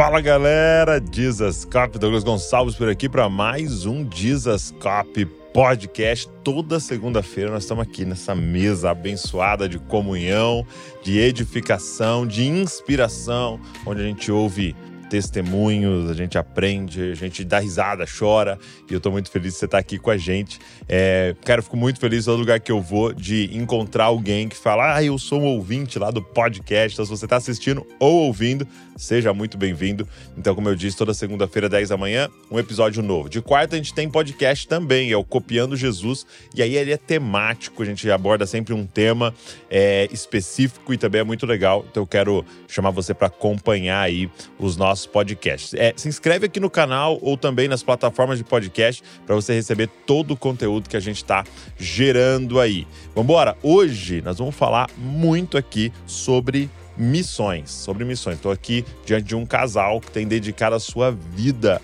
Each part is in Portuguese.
Fala galera, Dizascope, Douglas Gonçalves por aqui para mais um Dizascope podcast. Toda segunda-feira nós estamos aqui nessa mesa abençoada de comunhão, de edificação, de inspiração, onde a gente ouve testemunhos, a gente aprende, a gente dá risada, chora. E eu estou muito feliz de você estar aqui com a gente. É, cara, eu fico muito feliz todo lugar que eu vou de encontrar alguém que fala: Ah, eu sou um ouvinte lá do podcast. Então, se você está assistindo ou ouvindo, seja muito bem-vindo. Então, como eu disse, toda segunda-feira, 10 da manhã, um episódio novo. De quarta, a gente tem podcast também, é o Copiando Jesus. E aí ele é temático, a gente aborda sempre um tema é, específico e também é muito legal. Então, eu quero chamar você para acompanhar aí os nossos nossos podcasts. É, se inscreve aqui no canal ou também nas plataformas de podcast para você receber todo o conteúdo que a gente está gerando aí. Vambora! Hoje nós vamos falar muito aqui sobre missões, sobre missões. Estou aqui diante de um casal que tem dedicado a sua vida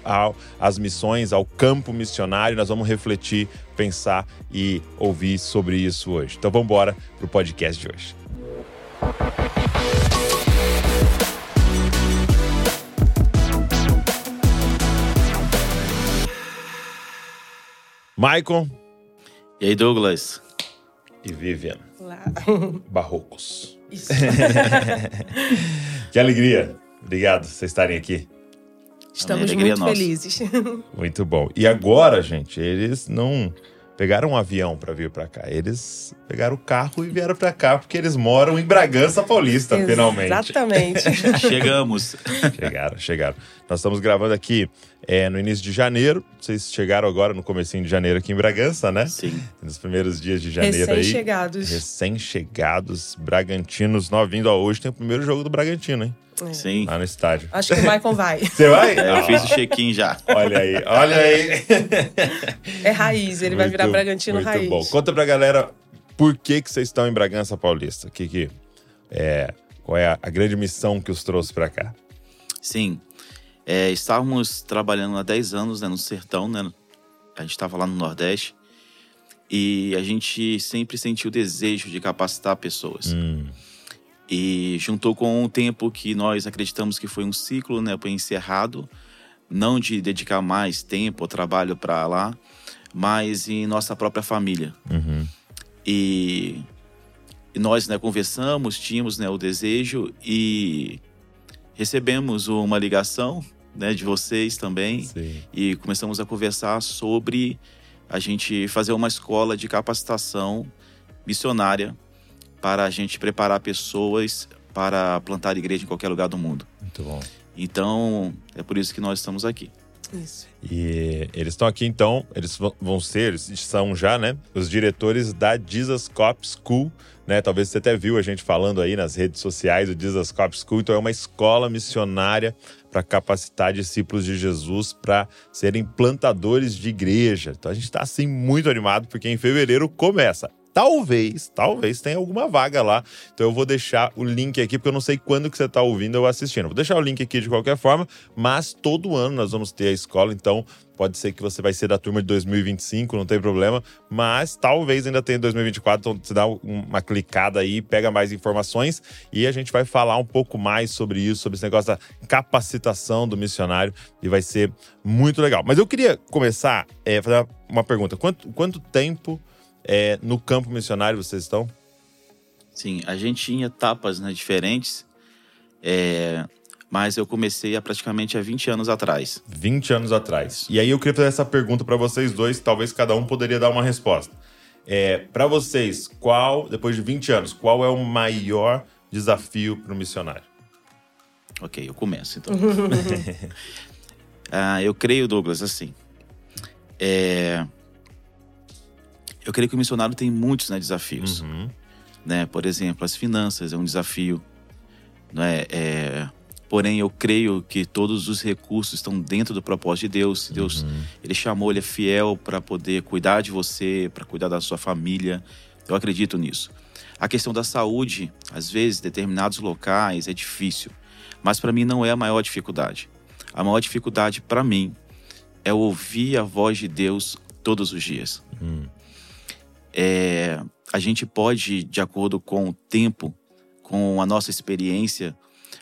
às missões, ao campo missionário. Nós vamos refletir, pensar e ouvir sobre isso hoje. Então vamos embora para o podcast de hoje. Michael. E aí, Douglas? E Vivian. Olá. Barrocos. Isso. que alegria. Obrigado por vocês estarem aqui. Estamos muito nossa. felizes. Muito bom. E agora, gente, eles não pegaram um avião para vir para cá. Eles pegaram o carro e vieram para cá porque eles moram em Bragança Paulista, finalmente. Exatamente. Chegamos. Chegaram, chegaram. Nós estamos gravando aqui é, no início de janeiro. Vocês chegaram agora no comecinho de janeiro aqui em Bragança, né? Sim. Nos primeiros dias de janeiro aí. Recém-chegados. Recém-chegados, Bragantinos, novinho. Ó, hoje tem o primeiro jogo do Bragantino, hein? É. Sim. Lá no estádio. Acho que o Michael vai. Você vai? É, eu fiz o check-in já. Olha aí, olha aí. É raiz, ele vai virar Muito- Bragantino muito raiz. bom. Conta pra galera por que, que vocês estão em Bragança Paulista. Que, que, é, qual é a, a grande missão que os trouxe pra cá? Sim. É, estávamos trabalhando há 10 anos né, no sertão, né? A gente estava lá no Nordeste. E a gente sempre sentiu o desejo de capacitar pessoas. Hum, E juntou com um tempo que nós acreditamos que foi um ciclo, né, foi encerrado, não de dedicar mais tempo ou trabalho para lá, mas em nossa própria família. uhum, E, e nós, né, conversamos, tínhamos, né, o desejo e recebemos uma ligação, né, de vocês também sim. e começamos a conversar sobre a gente fazer uma escola de capacitação missionária para a gente preparar pessoas para plantar igreja em qualquer lugar do mundo. Muito bom. Então, é por isso que nós estamos aqui. Isso. E eles estão aqui então, eles vão- ser, eles são já, né, os diretores da Jesus Cop School, né? Talvez você até viu a gente falando aí nas redes sociais do Jesus Cop School, então é uma escola missionária para capacitar discípulos de Jesus para serem plantadores de igreja. Então a gente está assim muito animado porque em fevereiro começa. Talvez, talvez tenha alguma vaga lá. Então eu vou deixar o link aqui, porque eu não sei quando que você está ouvindo ou assistindo. Vou deixar o link aqui de qualquer forma, mas todo ano nós vamos ter a escola, então pode ser que você vai ser da turma de 2025, não tem problema, mas talvez ainda tenha 2024, então você dá um- uma clicada aí, pega mais informações e a gente vai falar um pouco mais sobre isso, sobre esse negócio da capacitação do missionário e vai ser muito legal. Mas eu queria começar a fazer uma pergunta. Quanto, quanto tempo é, no campo missionário vocês estão? Sim, a gente tinha etapas né, diferentes, é, mas eu comecei há praticamente há 20 anos atrás. 20 anos atrás. E aí eu queria fazer essa pergunta para vocês dois, talvez cada um poderia dar uma resposta. É, para vocês, qual, depois de 20 anos, qual é o maior desafio para o missionário? Ok, eu começo então. Ah, eu creio, Douglas, assim. é, Eu creio que o missionário tem muitos né, desafios. Uhum. Né? Por exemplo, as finanças é um desafio. Né? É, Porém, eu creio que todos os recursos estão dentro do propósito de Deus. Deus, ele chamou, ele é fiel para poder cuidar de você, para cuidar da sua família. Eu acredito nisso. A questão da saúde, às vezes, em determinados locais é difícil, mas para mim não é a maior dificuldade. A maior dificuldade para mim é ouvir a voz de Deus todos os dias. Hum. É, a gente pode, de acordo com o tempo, com a nossa experiência,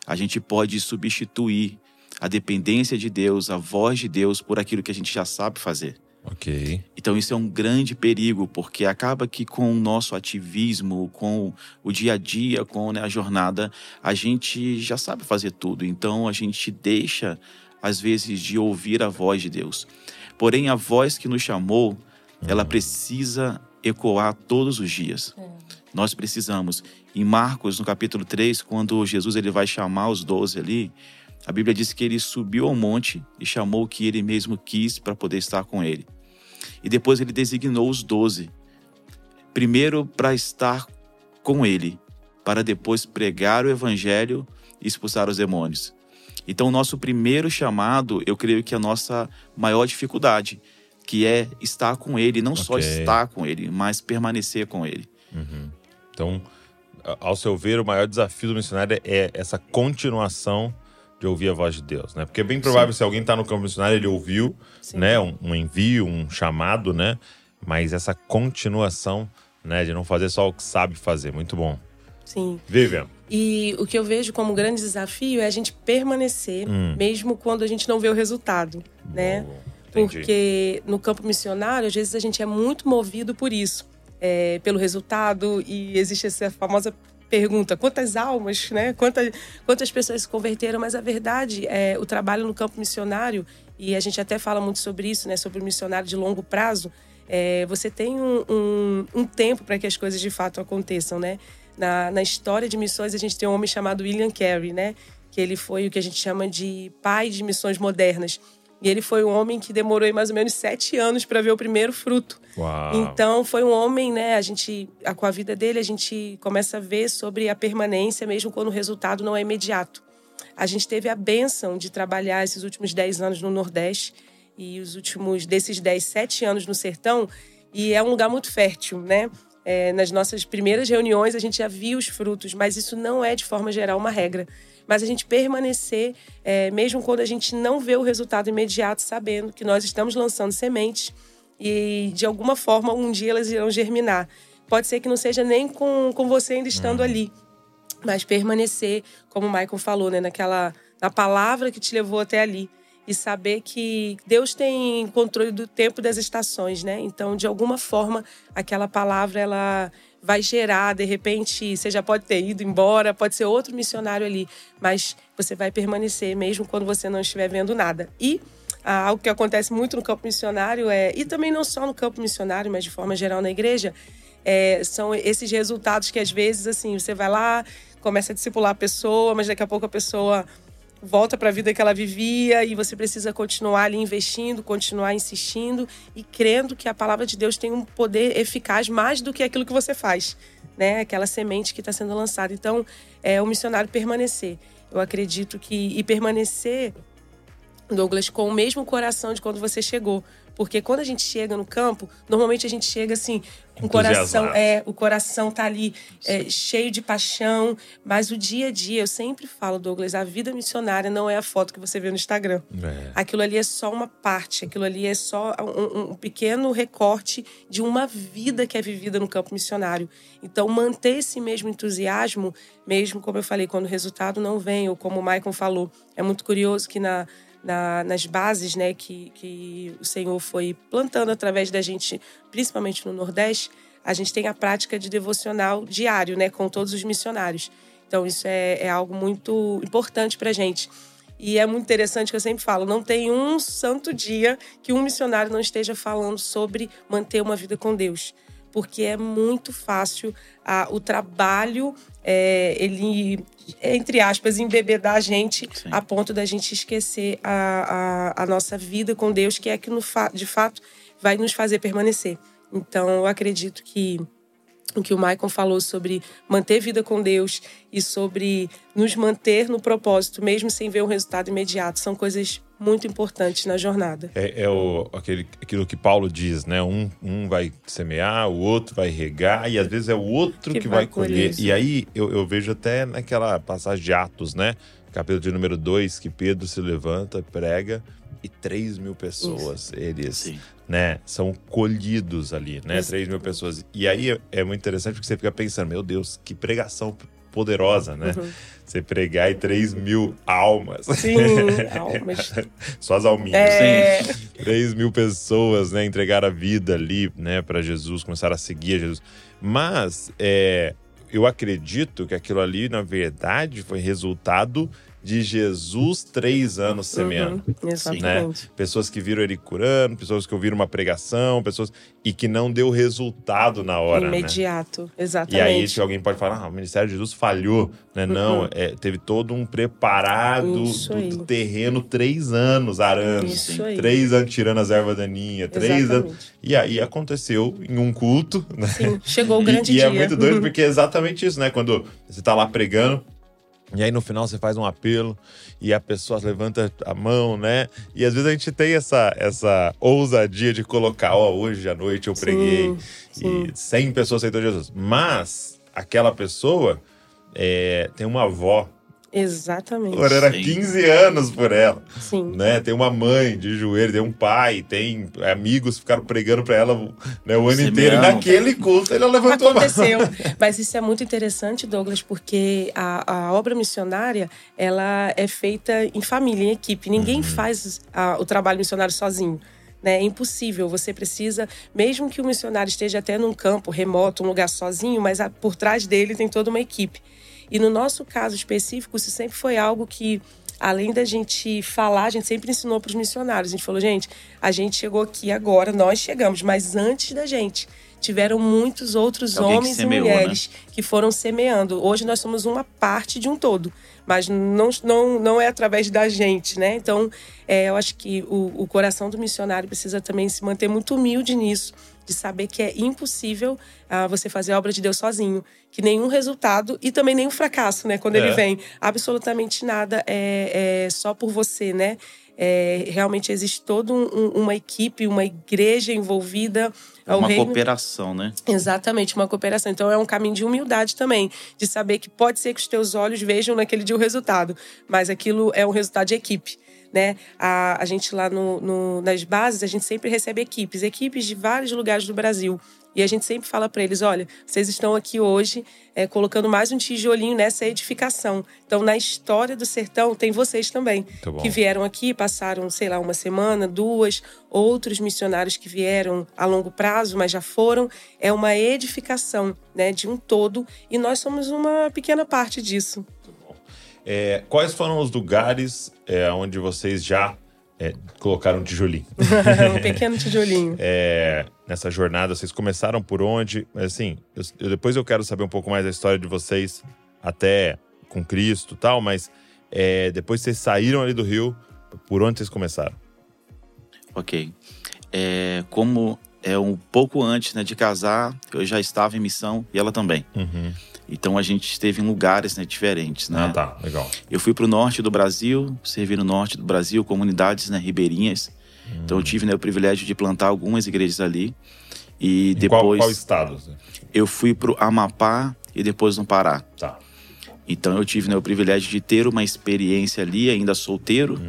a gente pode substituir a dependência de Deus, a voz de Deus por aquilo que a gente já sabe fazer. Ok. Então isso é um grande perigo, porque acaba que com o nosso ativismo, com o dia a dia, com né, a jornada, a gente já sabe fazer tudo. Então a gente deixa, às vezes, de ouvir a voz de Deus. Porém, a voz que nos chamou, ela precisa ecoar todos os dias. Nós precisamos. Em Marcos, no capítulo 3, quando Jesus ele vai chamar os doze ali, a Bíblia diz que ele subiu ao monte e chamou o que ele mesmo quis para poder estar com ele. E depois ele designou os doze. Primeiro para estar com ele, para depois pregar o evangelho e expulsar os demônios. Então, o nosso primeiro chamado, eu creio que é a nossa maior dificuldade, que é estar com ele, não só Ok. estar com ele, mas permanecer com ele. Então, ao seu ver, o maior desafio do missionário é essa continuação de ouvir a voz de Deus, né? Porque é bem provável se alguém está no campo missionário, ele ouviu, Sim. né, um, um envio, um chamado, né? Mas essa continuação, né, de não fazer só o que sabe fazer. Muito bom. Sim. Vivian. E o que eu vejo como grande desafio é a gente permanecer, Hum. mesmo quando a gente não vê o resultado, né? Boa. Entendi. Porque no campo missionário, às vezes a gente é muito movido por isso, é, pelo resultado, e existe essa famosa pergunta: quantas almas, né? Quantas, quantas pessoas se converteram? Mas a verdade é o trabalho no campo missionário, e a gente até fala muito sobre isso, né? Sobre o missionário de longo prazo. é, você tem um, um, um tempo para que as coisas de fato aconteçam, né? Na, na história de missões, a gente tem um homem chamado William Carey, né? Que ele foi o que a gente chama de pai de missões modernas. E ele foi um homem que demorou mais ou menos sete anos para ver o primeiro fruto. Uau. Então, foi um homem, né? A gente, com a vida dele, a gente começa a ver sobre a permanência, mesmo quando o resultado não é imediato. A gente teve a benção de trabalhar esses últimos dez anos no Nordeste e os últimos desses dez, sete anos no Sertão. E é um lugar muito fértil, né? É, nas nossas primeiras reuniões, a gente já via os frutos, mas isso não é, de forma geral, uma regra. Mas a gente permanecer, é, mesmo quando a gente não vê o resultado imediato, sabendo que nós estamos lançando sementes e de alguma forma um dia elas irão germinar. Pode ser que não seja nem com, com você ainda estando ali, mas permanecer, como o Michael falou, né, naquela na palavra que te levou até ali e saber que Deus tem controle do tempo das estações, né? Então, de alguma forma, aquela palavra ela vai gerar, de repente, você já pode ter ido embora, pode ser outro missionário ali, mas você vai permanecer mesmo quando você não estiver vendo nada. E ah, algo que acontece muito no campo missionário é, e também não só no campo missionário, mas de forma geral na igreja, é, são esses resultados que às vezes assim você vai lá, começa a discipular a pessoa, mas daqui a pouco a pessoa volta para a vida que ela vivia e você precisa continuar ali investindo, continuar insistindo e crendo que a palavra de Deus tem um poder eficaz mais do que aquilo que você faz, né? Aquela semente que está sendo lançada. Então, é o missionário permanecer. Eu acredito que e permanecer Douglas, com o mesmo coração de quando você chegou. Porque quando a gente chega no campo, normalmente a gente chega assim, o coração, é, o coração tá ali é, cheio de paixão, mas o dia a dia, eu sempre falo, Douglas, a vida missionária não é a foto que você vê no Instagram. É. Aquilo ali é só uma parte, aquilo ali é só um, um- um pequeno recorte de uma vida que é vivida no campo missionário. Então, manter esse mesmo entusiasmo, mesmo como eu falei, quando o resultado não vem, ou como o Maicon falou, é muito curioso que na, na- nas bases né, que, que o Senhor foi plantando através da gente, principalmente no Nordeste, a gente tem a prática de devocional diário né, com todos os missionários. Então, isso é, é algo muito importante para a gente. E é muito interessante que eu sempre falo: não tem um santo dia que um missionário não esteja falando sobre manter uma vida com Deus. Porque é muito fácil ah, o trabalho, é, ele, entre aspas, embebedar a gente Sim. a ponto da gente esquecer a, a, a nossa vida com Deus, que é que no de fato vai nos fazer permanecer. Então, eu acredito que o que o Maicon falou sobre manter vida com Deus e sobre nos manter no propósito, mesmo sem ver um resultado imediato, são coisas muito importantes na jornada. É, é o, aquele, aquilo que Paulo diz, né? Um, um vai semear, o outro vai regar, e às vezes é o outro que, Que vai vai colher. colher isso. E aí eu, eu vejo até naquela passagem de Atos, né? Capítulo de número 2, que Pedro se levanta, prega, e 3 mil pessoas, eles Sim. né, são colhidos ali, né? Isso. 3 mil pessoas. E aí é, é muito interessante porque você fica pensando, meu Deus, que pregação poderosa, né? Uhum. Você pregar e 3 mil almas. Sim, almas. Só as alminhas. É. 3 mil pessoas, né, entregaram a vida ali, né, para Jesus, começaram a seguir a Jesus. Mas é, eu acredito que aquilo ali, na verdade, foi resultado de Jesus três anos semeando. Uhum, exatamente. Né? Pessoas que viram ele curando, pessoas que ouviram uma pregação, pessoas e que não deu resultado na hora. Imediato, né? exatamente. E aí alguém pode falar, ah, o Ministério de Jesus falhou, né? Uhum. Não, é, teve todo um preparado do, do, terreno três anos arando, Isso aí. três anos tirando as ervas daninhas, três Exatamente. anos. E aí aconteceu em um culto. Né? Sim, chegou o E- grande e, dia. é muito doido porque é exatamente isso, né? Quando você tá lá pregando. E aí no final você faz um apelo e a pessoa levanta a mão, né? E às vezes a gente tem essa, essa ousadia de colocar, ó, hoje à noite eu preguei sim. e 100 pessoas aceitou Jesus. Mas aquela pessoa é, tem uma avó Exatamente. orando há Sim. 15 anos por ela, Sim. né? Tem uma mãe de joelho, tem um pai, tem amigos que ficaram pregando pra ela né, o ano Semeando. inteiro. E naquele culto ele levantou a mão. Aconteceu. Mas isso é muito interessante, Douglas, porque a, a obra missionária ela é feita em família, em equipe. Ninguém faz a- o trabalho missionário sozinho. Né? É impossível. Você precisa, mesmo que o missionário esteja até num campo remoto, um lugar sozinho, mas por trás dele tem toda uma equipe. E no nosso caso específico, isso sempre foi algo que, além da gente falar, a gente sempre ensinou para os missionários. A gente falou, gente, a gente chegou aqui agora, nós chegamos, mas antes da gente tiveram muitos outros Alguém que homens semeou, e mulheres que foram semeando. Hoje nós somos uma parte de um todo, mas não, não, não é através da gente, né? Então, é, eu acho que o, o coração do missionário precisa também se manter muito humilde nisso, de saber que é impossível ah, você fazer a obra de Deus sozinho, que nenhum resultado e também nenhum fracasso, né? Quando É. ele vem, absolutamente nada é, é só por você, né? É, realmente existe toda um- um- uma equipe, uma igreja envolvida. ao Uma reino- cooperação, né? Exatamente, uma cooperação. Então é um caminho de humildade também, de saber que pode ser que os teus olhos vejam naquele dia o resultado, mas aquilo é um resultado de equipe. Né? A, a gente lá no, no- nas bases, a gente sempre recebe equipes, equipes de vários lugares do Brasil. E a gente sempre fala para eles: olha, vocês estão aqui hoje é, colocando mais um tijolinho nessa edificação. Então, na história do sertão, tem vocês também, que vieram aqui, passaram, sei lá, uma semana, duas, outros missionários que vieram a longo prazo, mas já foram. É uma edificação né, de um todo e nós somos uma pequena parte disso. É, quais foram os lugares é, onde vocês já é, colocaram um tijolinho? um pequeno tijolinho. É, nessa jornada, vocês começaram por onde? Mas, Assim, eu- eu- depois eu quero saber um pouco mais da história de vocês, até com Cristo e tal, mas é, depois vocês saíram ali do Rio, por onde vocês começaram? Ok. É, como é um pouco antes né, de casar, eu já estava em missão e ela também. Então a gente esteve em lugares né, diferentes. Né? Ah, tá, legal. Eu fui para o norte do Brasil, servi no norte do Brasil, comunidades né, ribeirinhas. Então eu tive né, o privilégio de plantar algumas igrejas ali. E Em qual, depois qual estado? eu fui para o Amapá e depois no Pará. Tá. Então eu tive né, o privilégio de ter uma experiência ali, ainda solteiro,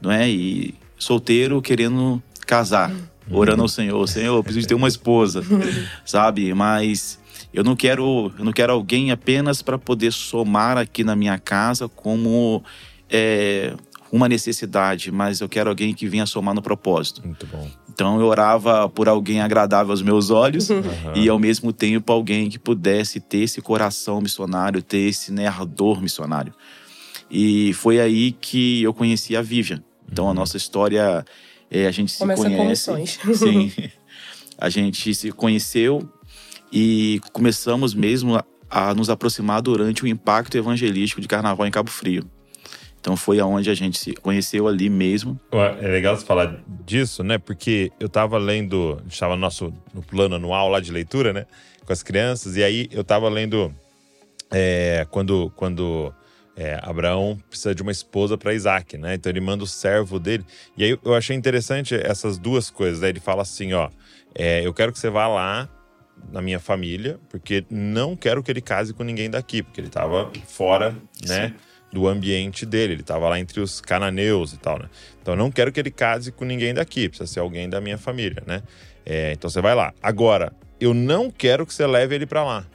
não é? E solteiro querendo casar, orando ao Senhor, Senhor, eu preciso ter uma esposa, sabe? Mas eu não quero, eu não quero alguém apenas para poder somar aqui na minha casa como é, uma necessidade, mas eu quero alguém que venha somar no propósito. Muito bom. Então eu orava por alguém agradável aos meus olhos e ao mesmo tempo alguém que pudesse ter esse coração missionário, ter esse né, ardor missionário. E foi aí que eu conheci a Vivian. Então a nossa história, é, a gente se Começa com conhece. missões. Sim. A gente se conheceu e começamos mesmo a, nos aproximar durante o impacto evangelístico de Carnaval em Cabo Frio. Então foi aonde a gente se conheceu ali mesmo. É legal você falar disso, né? Porque eu tava lendo, a gente tava no nosso no plano anual lá de leitura, né? Com as crianças, e aí eu tava lendo é, quando, quando é, Abraão precisa de uma esposa para Isaac, né? Então ele manda o servo dele. E aí eu achei interessante essas duas coisas. Né? Ele fala assim: ó, é, eu quero que você vá lá na minha família, porque não quero que ele case com ninguém daqui, porque ele tava fora, né? Do ambiente dele, ele tava lá entre os cananeus e tal, né? Então eu não quero que ele case com ninguém daqui, precisa ser alguém da minha família, né? É, então você vai lá. Agora, eu não quero que você leve ele para lá.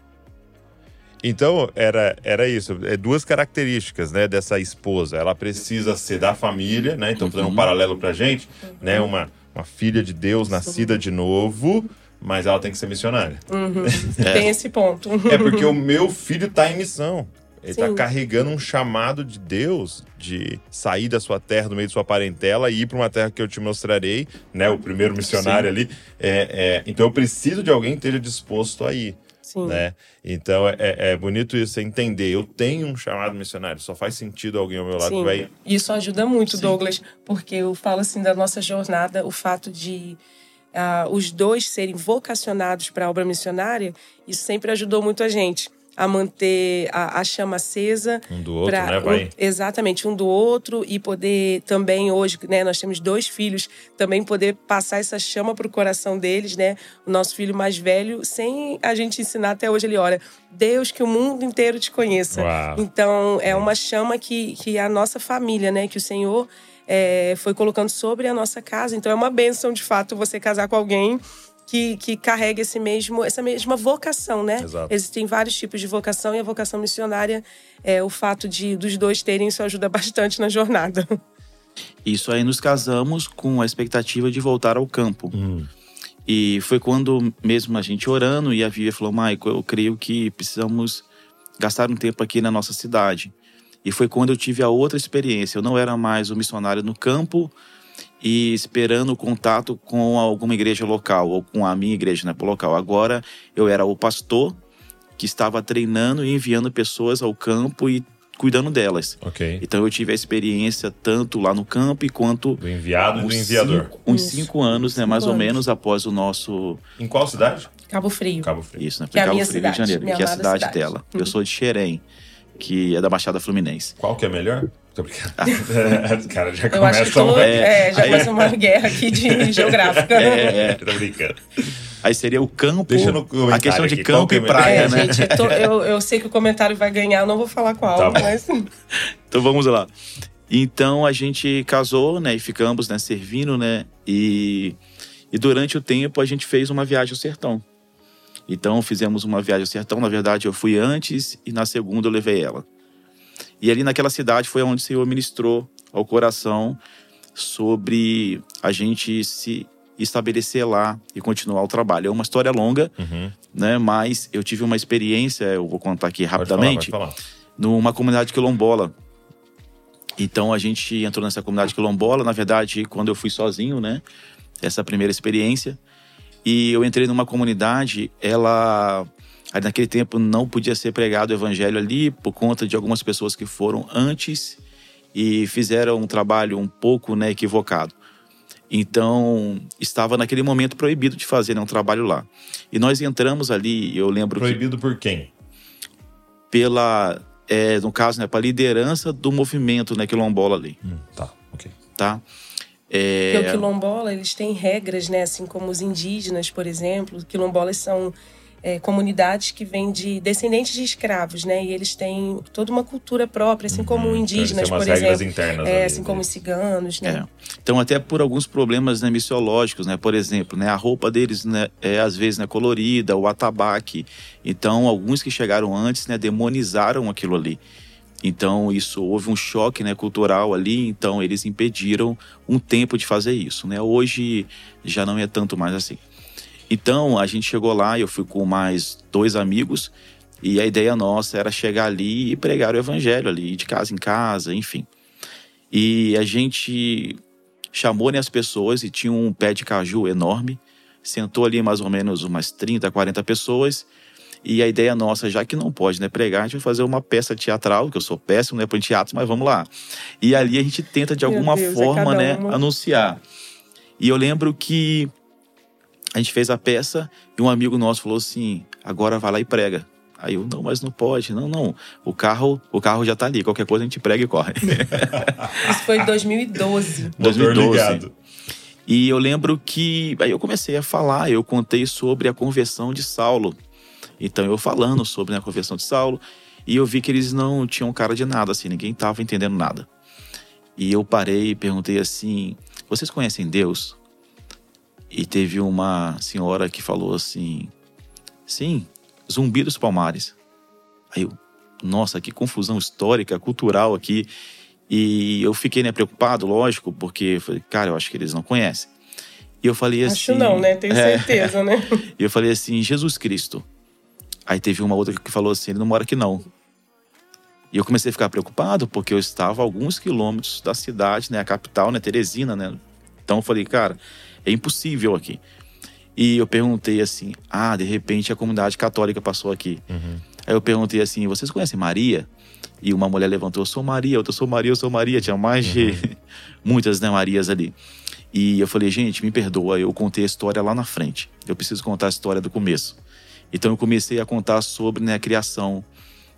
Então, era, era isso. É duas características, né, dessa esposa. Ela precisa ser da família, né? Então, fazendo um paralelo pra gente, né? Uma, uma filha de Deus nascida de novo, mas ela tem que ser missionária. Tem esse ponto. É porque o meu filho tá em missão. Ele está Sim. carregando um chamado de Deus de sair da sua terra, do meio de sua parentela e ir para uma terra que eu te mostrarei, né? O primeiro missionário ali. É, é, então eu preciso de alguém que esteja disposto a ir, Sim. né? Então é, é bonito isso, você entender. Eu tenho um chamado missionário, só faz sentido alguém ao meu lado que Sim, vai. isso ajuda muito, Sim. Douglas, porque eu falo assim da nossa jornada, o fato de ah, os dois serem vocacionados para a obra missionária, isso sempre ajudou muito a gente a manter a, a chama acesa. Um do outro, pra- né? Vai. um- exatamente, um do outro e poder também hoje, né, nós temos dois filhos, também poder passar essa chama pro coração deles, né? O nosso filho mais velho, sem a gente ensinar até hoje, ele ora, Deus que o mundo inteiro te conheça. Uau. Então, é uma chama que, que a nossa família, né? Que o Senhor é, foi colocando sobre a nossa casa. Então, é uma bênção, de fato, você casar com alguém que, que carrega esse mesmo, essa mesma vocação, né? Exato. Existem vários tipos de vocação e a vocação missionária, é, o fato de dos dois terem, isso ajuda bastante na jornada. Isso aí nos casamos com a expectativa de voltar ao campo. E foi quando mesmo a gente orando e a Vivian falou, Maico, eu creio que precisamos gastar um tempo aqui na nossa cidade. E foi quando eu tive a outra experiência. Eu não era mais um missionário no campo e esperando o contato com alguma igreja local ou com a minha igreja né, local. Agora eu era o pastor que estava treinando e enviando pessoas ao campo e cuidando delas. Ok. Então eu tive a experiência tanto lá no campo quanto Do enviado e do uns enviador. cinco, uns Isso. cinco anos, né, mais Cinco ou anos. menos após o nosso Em qual cidade? Cabo Frio. Cabo Frio. isso, né, Que é a Cabo minha Frio, Rio de cidade, Janeiro, minha que é a amada cidade, cidade. dela. Uhum. Eu sou de Xerém, que é da Baixada Fluminense. Qual que é melhor? Tô brincando. Os caras já Eu que começam. tô, é, já aí- começa uma guerra aqui de geográfica. É, é. Tô brincando. Aí seria o campo, Deixa no comentário a questão de aqui, campo é e praia, É, né? gente, tô- eu, eu sei que o comentário vai ganhar, eu não vou falar qual, Tá mas Então vamos lá. Então a gente casou, né, e ficamos, né, servindo, né, e, e durante o tempo a gente fez uma viagem ao sertão. Então fizemos uma viagem ao sertão, na verdade eu fui antes e na segunda eu levei ela. E ali naquela cidade foi onde o Senhor ministrou ao coração sobre a gente se estabelecer lá e continuar o trabalho. É uma história longa, Uhum. né, mas eu tive uma experiência, eu vou contar aqui Pode falar, rapidamente pode falar. numa comunidade quilombola. Então a gente entrou nessa comunidade quilombola, na verdade, quando eu fui sozinho, né? Essa primeira experiência. E eu entrei numa comunidade, ela naquele tempo não podia ser pregado o evangelho ali por conta de algumas pessoas que foram antes e fizeram um trabalho um pouco, né, equivocado. Então, estava naquele momento proibido de fazer né, um trabalho lá. E nós entramos ali, eu lembro que Proibido por quem? pela, é, no caso, né, para liderança do movimento né, quilombola ali, Hum, tá, ok. tá? Porque o É, quilombola, eles têm regras, né? Assim como os indígenas, por exemplo. Quilombolas são é, comunidades que vêm de descendentes de escravos, né? E eles têm toda uma cultura própria, assim como Uhum. indígenas, Então, por exemplo. internas É, ali, assim como né? os ciganos, né? é. Então, até por alguns problemas né, missiológicos, né? Por exemplo, né, a roupa deles né, é às vezes né, colorida, o atabaque. Então, alguns que chegaram antes né, demonizaram aquilo ali. Então, isso houve um choque né, cultural ali, então eles impediram um tempo de fazer isso. Né? Hoje já não é tanto mais assim. Então, a gente chegou lá, eu fui com mais dois amigos, e a ideia nossa era chegar ali e pregar o evangelho ali, de casa em casa, enfim. E a gente chamou né, as pessoas e tinha um pé de caju enorme, sentou ali mais ou menos umas 30, 40 pessoas, e a ideia nossa, já que não pode né, pregar, a gente vai fazer uma peça teatral, que eu sou péssimo né, para teatro, mas vamos lá. E ali a gente tenta de Meu alguma Deus, é forma cada né, uma. anunciar. E eu lembro que a gente fez a peça e um amigo nosso falou assim: agora vai lá e prega. Aí eu, não, mas não pode. Não, não. O carro, o carro já tá ali. Qualquer coisa a gente prega e corre. Isso foi em 2012. Motor 2012. ligado. E eu lembro que aí eu comecei a falar, eu contei sobre a conversão de Saulo. Então eu falando sobre né, a conversão de Saulo, e eu vi que eles não tinham cara de nada, assim, ninguém estava entendendo nada. E eu parei e perguntei assim: vocês conhecem Deus? E teve uma senhora que falou assim: sim, Zumbi dos Palmares. Aí eu, nossa, que confusão histórica, cultural aqui. E eu fiquei né, preocupado, lógico, porque eu falei, cara, eu acho que eles não conhecem. E eu falei assim. Acho não, né? Tenho é, certeza, né? E eu falei assim, Jesus Cristo. Aí teve uma outra que falou assim: ele não mora aqui não. E eu comecei a ficar preocupado, porque eu estava a alguns quilômetros da cidade, né? A capital, né? Teresina, né? Então eu falei, cara, é impossível aqui. E eu perguntei assim: ah, de repente a comunidade católica passou aqui. Uhum. Aí eu perguntei assim: vocês conhecem Maria? E uma mulher levantou: eu sou Maria, outra sou Maria, eu sou Maria. Tinha mais de uhum. muitas, né, Marias ali. E eu falei: gente, me perdoa, eu contei a história lá na frente. Eu preciso contar a história do começo. Então eu comecei a contar sobre né, a criação,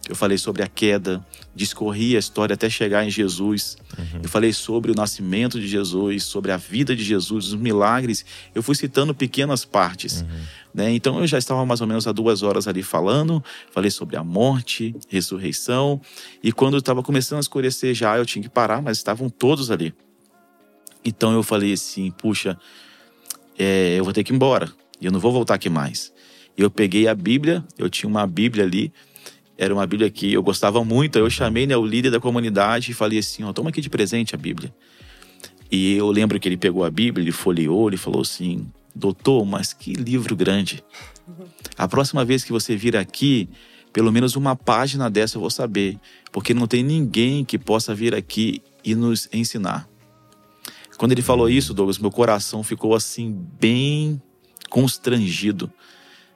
eu falei sobre a queda, discorri a história até chegar em Jesus. Uhum. Eu falei sobre o nascimento de Jesus, sobre a vida de Jesus, os milagres. Eu fui citando pequenas partes. Uhum. Né? Então eu já estava mais ou menos há duas horas ali falando. Falei sobre a morte, ressurreição. E quando estava começando a escurecer já, eu tinha que parar, mas estavam todos ali. Então eu falei assim: puxa, é, eu vou ter que ir embora. E eu não vou voltar aqui mais. Eu peguei a Bíblia, eu tinha uma Bíblia ali era uma Bíblia que eu gostava muito. Eu chamei né, o líder da comunidade e falei assim: ó, toma aqui de presente a Bíblia. E eu lembro que ele pegou a Bíblia, ele folheou, ele falou assim: doutor, mas que livro grande. A próxima vez que você vir aqui, pelo menos uma página dessa eu vou saber, porque não tem ninguém que possa vir aqui e nos ensinar. Quando ele falou isso, Douglas, meu coração ficou assim, bem constrangido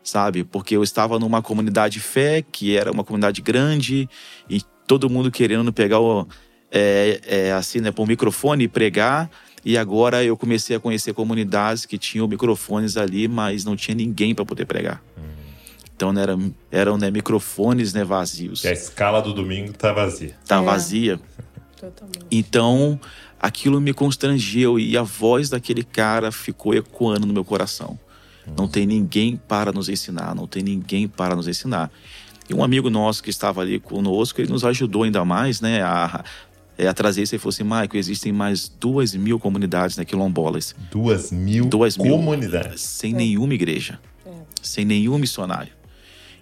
sabe? Porque eu estava numa comunidade fé, que era uma comunidade grande, e todo mundo querendo pegar o, é, é, assim, né, por microfone e pregar. E agora eu comecei a conhecer comunidades que tinham microfones ali, mas não tinha ninguém para poder pregar. Uhum. Então né, eram, eram né, microfones né, vazios. E a escala do domingo tá vazia. Tá é. vazia. Totalmente. Então aquilo me constrangeu e a voz daquele cara ficou ecoando no meu coração. Não tem ninguém para nos ensinar, não tem ninguém para nos ensinar. E um amigo nosso que estava ali conosco, ele nos ajudou ainda mais, né, a, é, a trazer isso. Ele falou assim, Maico, existem mais duas mil comunidades né, quilombolas. Duas mil duas comunidades? Mil, sem é. nenhuma igreja, é. sem nenhum missionário.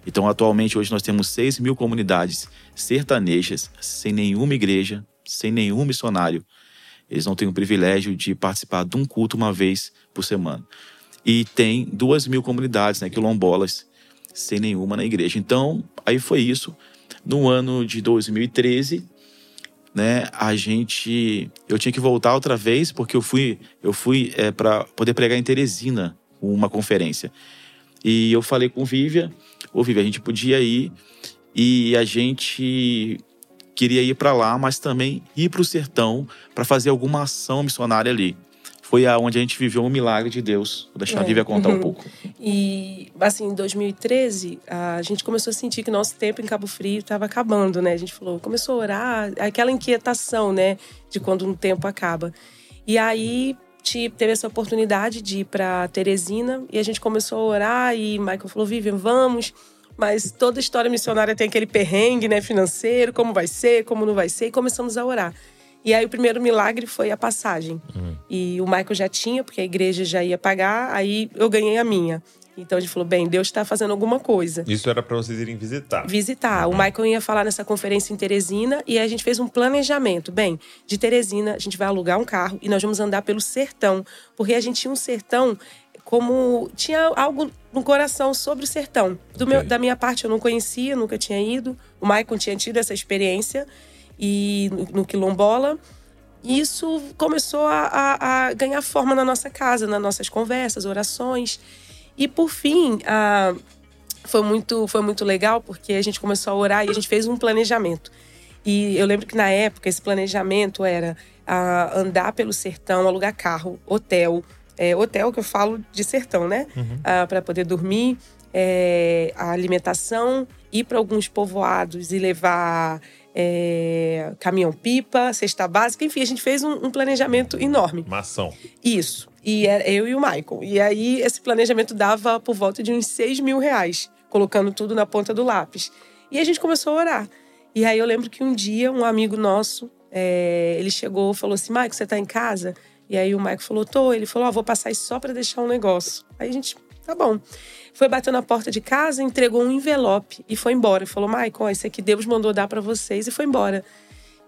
Então, atualmente, hoje nós temos seis mil comunidades sertanejas, sem nenhuma igreja, sem nenhum missionário. Eles não têm o privilégio de participar de um culto uma vez por semana e tem duas mil comunidades, né, quilombolas, sem nenhuma na igreja. Então, aí foi isso. No ano de 2013, né, a gente, eu tinha que voltar outra vez porque eu fui, eu fui é, para poder pregar em Teresina uma conferência. E eu falei com o Vívia, ô Vívia, a gente podia ir e a gente queria ir para lá, mas também ir para o sertão para fazer alguma ação missionária ali foi aonde a gente viveu um milagre de Deus. Vou deixar é. a Lívia contar um uhum. pouco. E, assim, em 2013, a gente começou a sentir que nosso tempo em Cabo Frio estava acabando, né? A gente falou, começou a orar, aquela inquietação, né? De quando um tempo acaba. E aí teve essa oportunidade de ir para Teresina e a gente começou a orar e Michael falou, Vivian, vamos. Mas toda história missionária tem aquele perrengue, né? Financeiro, como vai ser, como não vai ser. E começamos a orar. E aí o primeiro milagre foi a passagem. Uhum. E o Michael já tinha, porque a igreja já ia pagar, aí eu ganhei a minha. Então a gente falou: bem, Deus está fazendo alguma coisa. Isso era para vocês irem visitar. Visitar. Uhum. O Michael ia falar nessa conferência em Teresina e a gente fez um planejamento. Bem, de Teresina a gente vai alugar um carro e nós vamos andar pelo sertão, porque a gente tinha um sertão como tinha algo no coração sobre o sertão. Okay. meu, da minha parte eu não conhecia, nunca tinha ido. O Michael tinha tido essa experiência e no, quilombola. E isso começou a, a, a, ganhar forma na nossa casa, nas nossas conversas, orações. E por fim, a, foi, muito, foi muito legal porque a gente começou a orar e a gente fez um planejamento. E eu lembro que na época esse planejamento era andar pelo sertão, alugar carro, hotel. É, hotel que eu falo de sertão, né? Uhum. para poder dormir, é, a alimentação, ir para alguns povoados e levar é, caminhão-pipa, cesta básica, enfim, a gente fez um, um planejamento enorme. Mação. Isso. E era eu e o Michael. E aí esse planejamento dava por volta de uns 6 mil reais, colocando tudo na ponta do lápis. E a gente começou a orar. E aí eu lembro que um dia um amigo nosso, é, ele chegou e falou assim: Michael, você tá em casa? E aí o Michael falou: tô. Ele falou: ah, vou passar aí só para deixar um negócio. Aí a gente tá bom. Foi bater na porta de casa, entregou um envelope e foi embora. Falou, Michael, esse aqui Deus mandou dar para vocês e foi embora.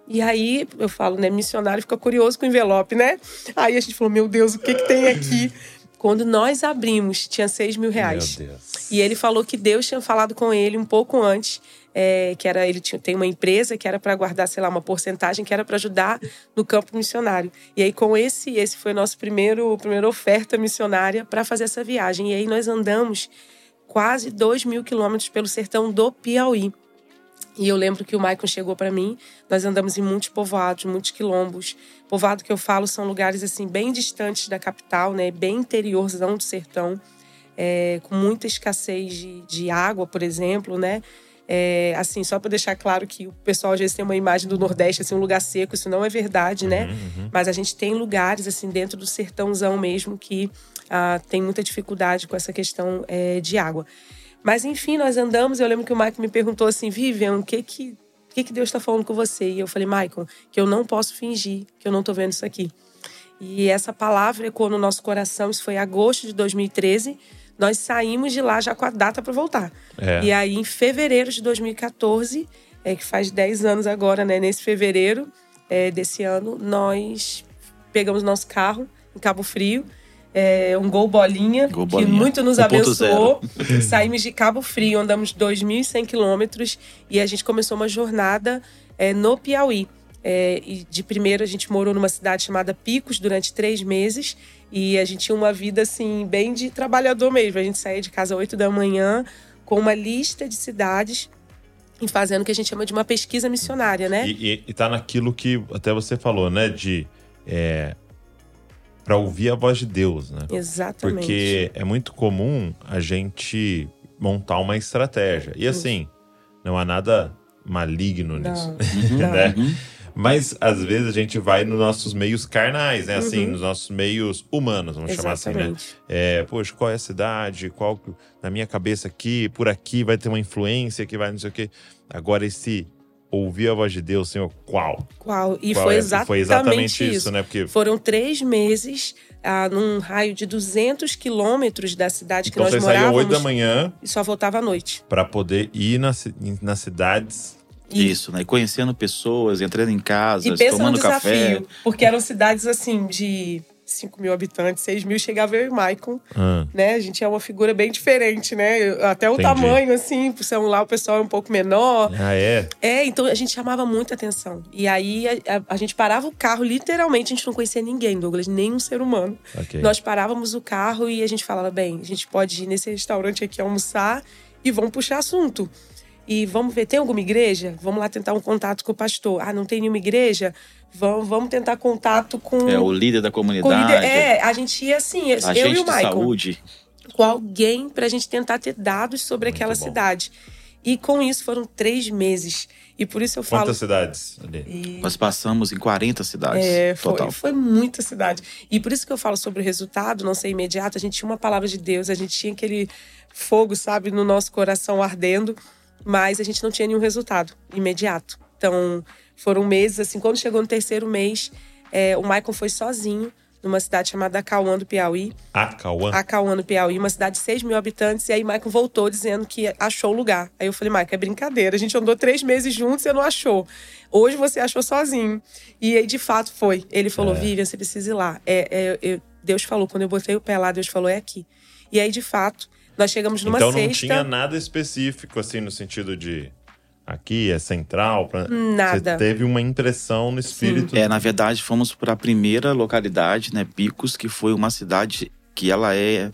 E aí, eu falo, né, missionário fica curioso com o envelope, né? Aí a gente falou, meu Deus, o que que tem aqui? Quando nós abrimos, tinha seis mil reais. Meu Deus. E ele falou que Deus tinha falado com ele um pouco antes, é, que era ele tinha, tem uma empresa que era para guardar, sei lá, uma porcentagem que era para ajudar no campo missionário. E aí com esse, esse foi nosso primeiro, primeira oferta missionária para fazer essa viagem. E aí nós andamos quase dois mil quilômetros pelo sertão do Piauí. E eu lembro que o Maicon chegou para mim, nós andamos em muitos povoados, muitos quilombos. Povoado que eu falo são lugares assim bem distantes da capital, né, bem interiorzão do sertão, é, com muita escassez de, de água, por exemplo, né? É, assim, só para deixar claro que o pessoal às vezes tem uma imagem do Nordeste, assim, um lugar seco, isso não é verdade, né? Uhum, Mas a gente tem lugares, assim, dentro do sertãozão mesmo, que ah, tem muita dificuldade com essa questão é, de água. Mas enfim, nós andamos. Eu lembro que o Michael me perguntou assim, Vivian, o que que, o que, que Deus está falando com você? E eu falei, Michael, que eu não posso fingir que eu não estou vendo isso aqui. E essa palavra ecoou no nosso coração. Isso foi em agosto de 2013. Nós saímos de lá já com a data para voltar. É. E aí, em fevereiro de 2014, é, que faz 10 anos agora, né? Nesse fevereiro é, desse ano, nós pegamos nosso carro em Cabo Frio é, um gol bolinha, Gol que bolinha. muito nos 1.0. abençoou. Saímos de Cabo Frio, andamos 2.100 quilômetros e a gente começou uma jornada é, no Piauí. É, e de primeiro a gente morou numa cidade chamada Picos durante três meses e a gente tinha uma vida assim bem de trabalhador mesmo. A gente saía de casa às 8 da manhã com uma lista de cidades e fazendo o que a gente chama de uma pesquisa missionária, né? E, e, e tá naquilo que até você falou, né? De. É, para ouvir a voz de Deus, né? Exatamente. Porque é muito comum a gente montar uma estratégia. E assim, não há nada maligno nisso, Não. né? Mas às vezes a gente vai nos nossos meios carnais, né? Assim, Uhum. nos nossos meios humanos, vamos chamar assim, né? Exatamente. É, poxa, qual é a cidade? Qual na minha cabeça aqui, por aqui vai ter uma influência que vai não sei o quê. Agora esse ouvir a voz de Deus, Senhor, qual? Qual? E Qual foi é? exatamente, Foi exatamente isso, isso. né? Porque Foram três meses ah, num raio de 200 quilômetros da cidade que então nós você saiu às 8 da morávamos manhã e só voltava à noite. para poder ir nas, nas cidades. E, Isso, né? E conhecendo pessoas, entrando em num tomando desafio, café. porque eram cidades assim de 5 mil habitantes, 6 mil, chegava eu e o Maicon, Ah, né? A gente é uma figura bem diferente, né? Até o Entendi. tamanho, assim, por ser um lá o pessoal é um pouco menor. ah, é? É, então a gente chamava muita atenção. E aí a, a- a gente parava o carro, literalmente, a gente não conhecia ninguém, Douglas, nenhum ser humano. Ok. Nós parávamos o carro e a gente falava: bem, a gente pode ir nesse restaurante aqui almoçar e vamos puxar assunto. E vamos ver, tem alguma igreja? Vamos lá tentar um contato com o pastor. Ah, não tem nenhuma igreja? Vamos, vamos tentar contato com. É, o líder da comunidade, líder. É, a gente ia assim, eu e o de Michael, saúde. com alguém pra gente tentar ter dados sobre Muito aquela bom. cidade. E com isso foram três meses. E por isso eu falo. Quantas cidades ali? E- Nós passamos em 40 cidades é, foi, total. foi muita cidade. E por isso que eu falo sobre o resultado não ser imediato. A gente tinha uma palavra de Deus, a gente tinha aquele fogo, sabe, no nosso coração ardendo, mas a gente não tinha nenhum resultado imediato. Então, foram meses, assim, quando chegou no terceiro mês, é, o Michael foi sozinho numa cidade chamada Acauã do Piauí. Acauã. Acauã no Piauí, uma cidade de 6 mil habitantes. E aí, Michael voltou dizendo que achou o lugar. Aí eu falei, Michael, é brincadeira. A gente andou três meses juntos e você não achou. Hoje você achou sozinho. E aí, de fato, foi. Ele falou, É. Vivian, você precisa ir lá. É, é, eu- Deus falou, quando eu botei o pé lá, Deus falou, é aqui. E aí, de fato, nós chegamos numa Então não sexta. tinha nada específico, assim, no sentido de aqui é central. Pra... Nada. Você teve uma impressão no espírito. É, na verdade, fomos para a primeira localidade, né, Picos, que foi uma cidade que ela é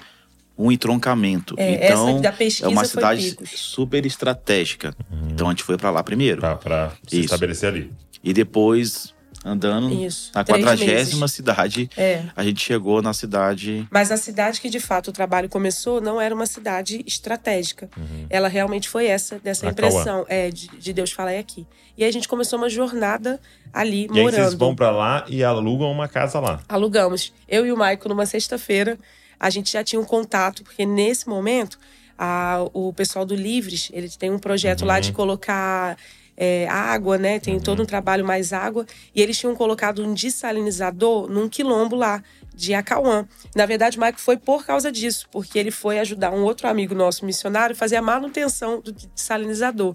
um entroncamento. É, então, essa da pesquisa é uma cidade Picos. super estratégica. Então a gente foi para lá primeiro. Pra se Isso. estabelecer ali. E depois, andando Isso, na quadragésima cidade, É. a gente chegou na cidade. Mas a cidade que de fato o trabalho começou não era uma cidade estratégica. Uhum. Ela realmente foi essa, dessa impressão é, de, de Deus falar é aqui. E aí a gente começou uma jornada ali, E aí morando. vocês vão pra lá e alugam uma casa lá. Alugamos. Eu e o Maico, numa sexta-feira, a gente já tinha um contato, porque nesse momento, a- o pessoal do Livres, ele tem um projeto lá Uhum. de colocar é, água, né? Tem todo um trabalho mais água. E eles tinham colocado um dessalinizador num quilombo lá de Acauã. Na verdade, o Mike foi por causa disso, porque ele foi ajudar um outro amigo nosso missionário a fazer a manutenção do dessalinizador.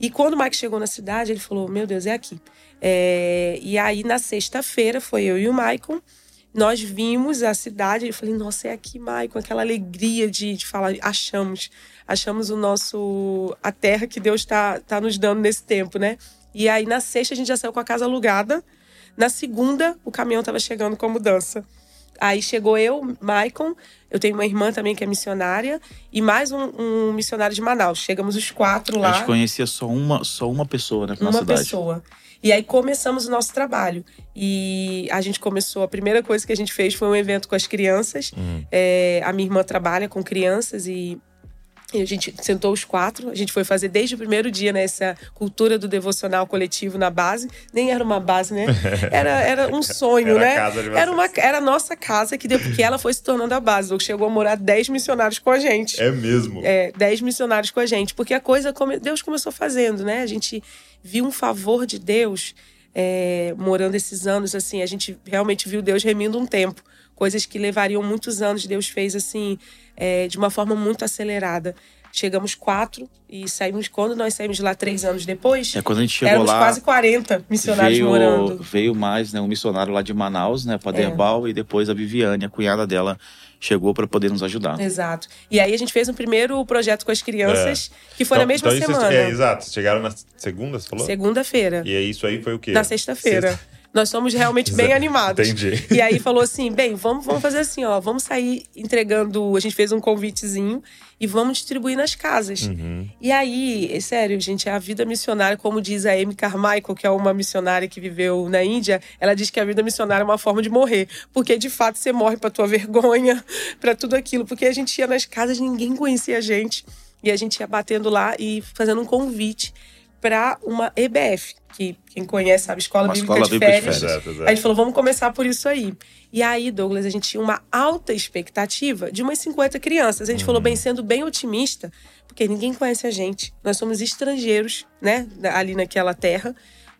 E quando o Mike chegou na cidade, ele falou: Meu Deus, é aqui. É... E aí, na sexta-feira, foi eu e o Maicon. Nós vimos a cidade. Eu falei: Nossa, é aqui, Maicon. Aquela alegria de, de falar: Achamos. Achamos o nosso. a terra que Deus está tá nos dando nesse tempo, né? E aí, na sexta, a gente já saiu com a casa alugada. Na segunda, o caminhão estava chegando com a mudança. Aí chegou eu, Maicon, eu tenho uma irmã também que é missionária, e mais um, um missionário de Manaus. Chegamos os quatro lá. A gente conhecia só uma, só uma pessoa, né, uma cidade. pessoa. E aí começamos o nosso trabalho. E a gente começou, a primeira coisa que a gente fez foi um evento com as crianças. Uhum. É, a minha irmã trabalha com crianças e e a gente sentou os quatro, a gente foi fazer desde o primeiro dia nessa né, cultura do devocional coletivo na base. Nem era uma base, né? Era, era um sonho, era né? Era, uma, era a nossa casa, que depois que ela foi se tornando a base. Chegou a morar dez missionários com a gente. É mesmo? É, dez missionários com a gente. Porque a coisa, Deus começou fazendo, né? A gente viu um favor de Deus é, morando esses anos, assim. A gente realmente viu Deus remindo um tempo. Coisas que levariam muitos anos, Deus fez, assim é, de uma forma muito acelerada. Chegamos quatro e saímos. Quando nós saímos de lá três anos depois, é, quando a gente chegou éramos lá, quase 40 missionários veio, morando. Veio mais, né? Um missionário lá de Manaus, né? Paderbal, é. e depois a Viviane, a cunhada dela, chegou para poder nos ajudar. Exato. E aí a gente fez um primeiro projeto com as crianças, é. que foi então, na mesma então semana. é, exato. Chegaram na segunda, você falou? Segunda-feira. E aí isso aí foi o quê? Na sexta-feira. Sexta nós somos realmente bem animados. Entendi. E aí falou assim: bem, vamos, vamos fazer assim, ó, vamos sair entregando. A gente fez um convitezinho e vamos distribuir nas casas. Uhum. E aí, é sério, gente, a vida missionária, como diz a Amy Carmichael, que é uma missionária que viveu na Índia, ela diz que a vida missionária é uma forma de morrer, porque de fato você morre para tua vergonha, para tudo aquilo, porque a gente ia nas casas, ninguém conhecia a gente. E a gente ia batendo lá e fazendo um convite para uma EBF, que quem conhece sabe, Escola uma Bíblica escola de Bíblica Férias. De férias. Exato, exato. A gente falou, vamos começar por isso aí. E aí, Douglas, a gente tinha uma alta expectativa de umas 50 crianças. A gente falou, bem, sendo bem otimista, porque ninguém conhece a gente. Nós somos estrangeiros, né, ali naquela terra.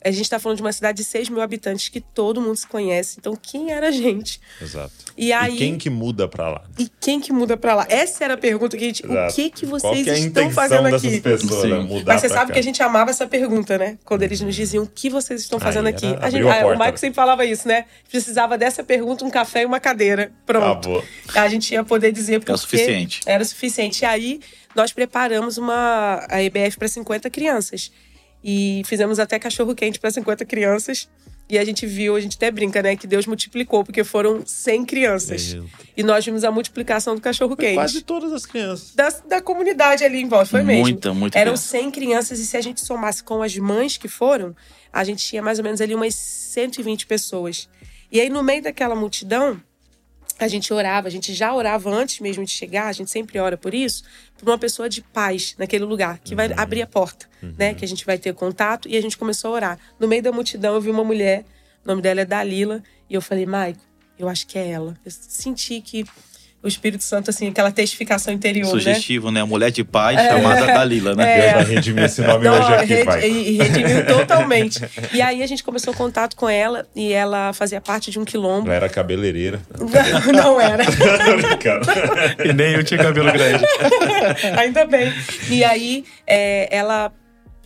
A gente está falando de uma cidade de 6 mil habitantes que todo mundo se conhece. Então, quem era a gente? Exato. E, aí, e quem que muda para lá? E quem que muda para lá? Essa era a pergunta que a gente. Exato. O que que vocês Qual que é a estão intenção fazendo dessas aqui? pessoas, né? Mas você sabe cá. que a gente amava essa pergunta, né? Quando eles nos diziam o que vocês estão fazendo Aí aqui. era- A gente, a ah, o né? sempre falava isso, né? Precisava dessa pergunta, um café e uma cadeira. Pronto. Acabou. A gente ia poder dizer porque É o suficiente. Era o suficiente. E aí nós preparamos uma a EBF para 50 crianças. E fizemos até cachorro quente para 50 crianças. E a gente viu, a gente até brinca, né, que Deus multiplicou, porque foram 100 crianças. Meu E nós vimos a multiplicação do cachorro Foi quente. quase todas as crianças. Da, da comunidade ali em volta, foi mesmo. Muita, muita Eram criança. 100 crianças e se a gente somasse com as mães que foram, a gente tinha mais ou menos ali umas 120 pessoas. E aí no meio daquela multidão, a gente orava, a gente já orava antes mesmo de chegar, a gente sempre ora por isso, por uma pessoa de paz naquele lugar, que vai abrir a porta, né? Que a gente vai ter contato e a gente começou a orar. No meio da multidão eu vi uma mulher, o nome dela é Dalila, e eu falei, Maico, eu acho que é ela. Eu senti que o Espírito Santo, assim, aquela testificação interior, né? Sugestivo, né? A mulher de paz chamada Dalila, né? É. Deus vai redimir esse nome Não, hoje aqui, redi- pai. e- redimiu totalmente. E aí a gente começou contato com ela e ela fazia parte de um quilombo. Ela era cabeleireira. Não, não era. E nem eu tinha cabelo grande. Ainda bem. E aí é, ela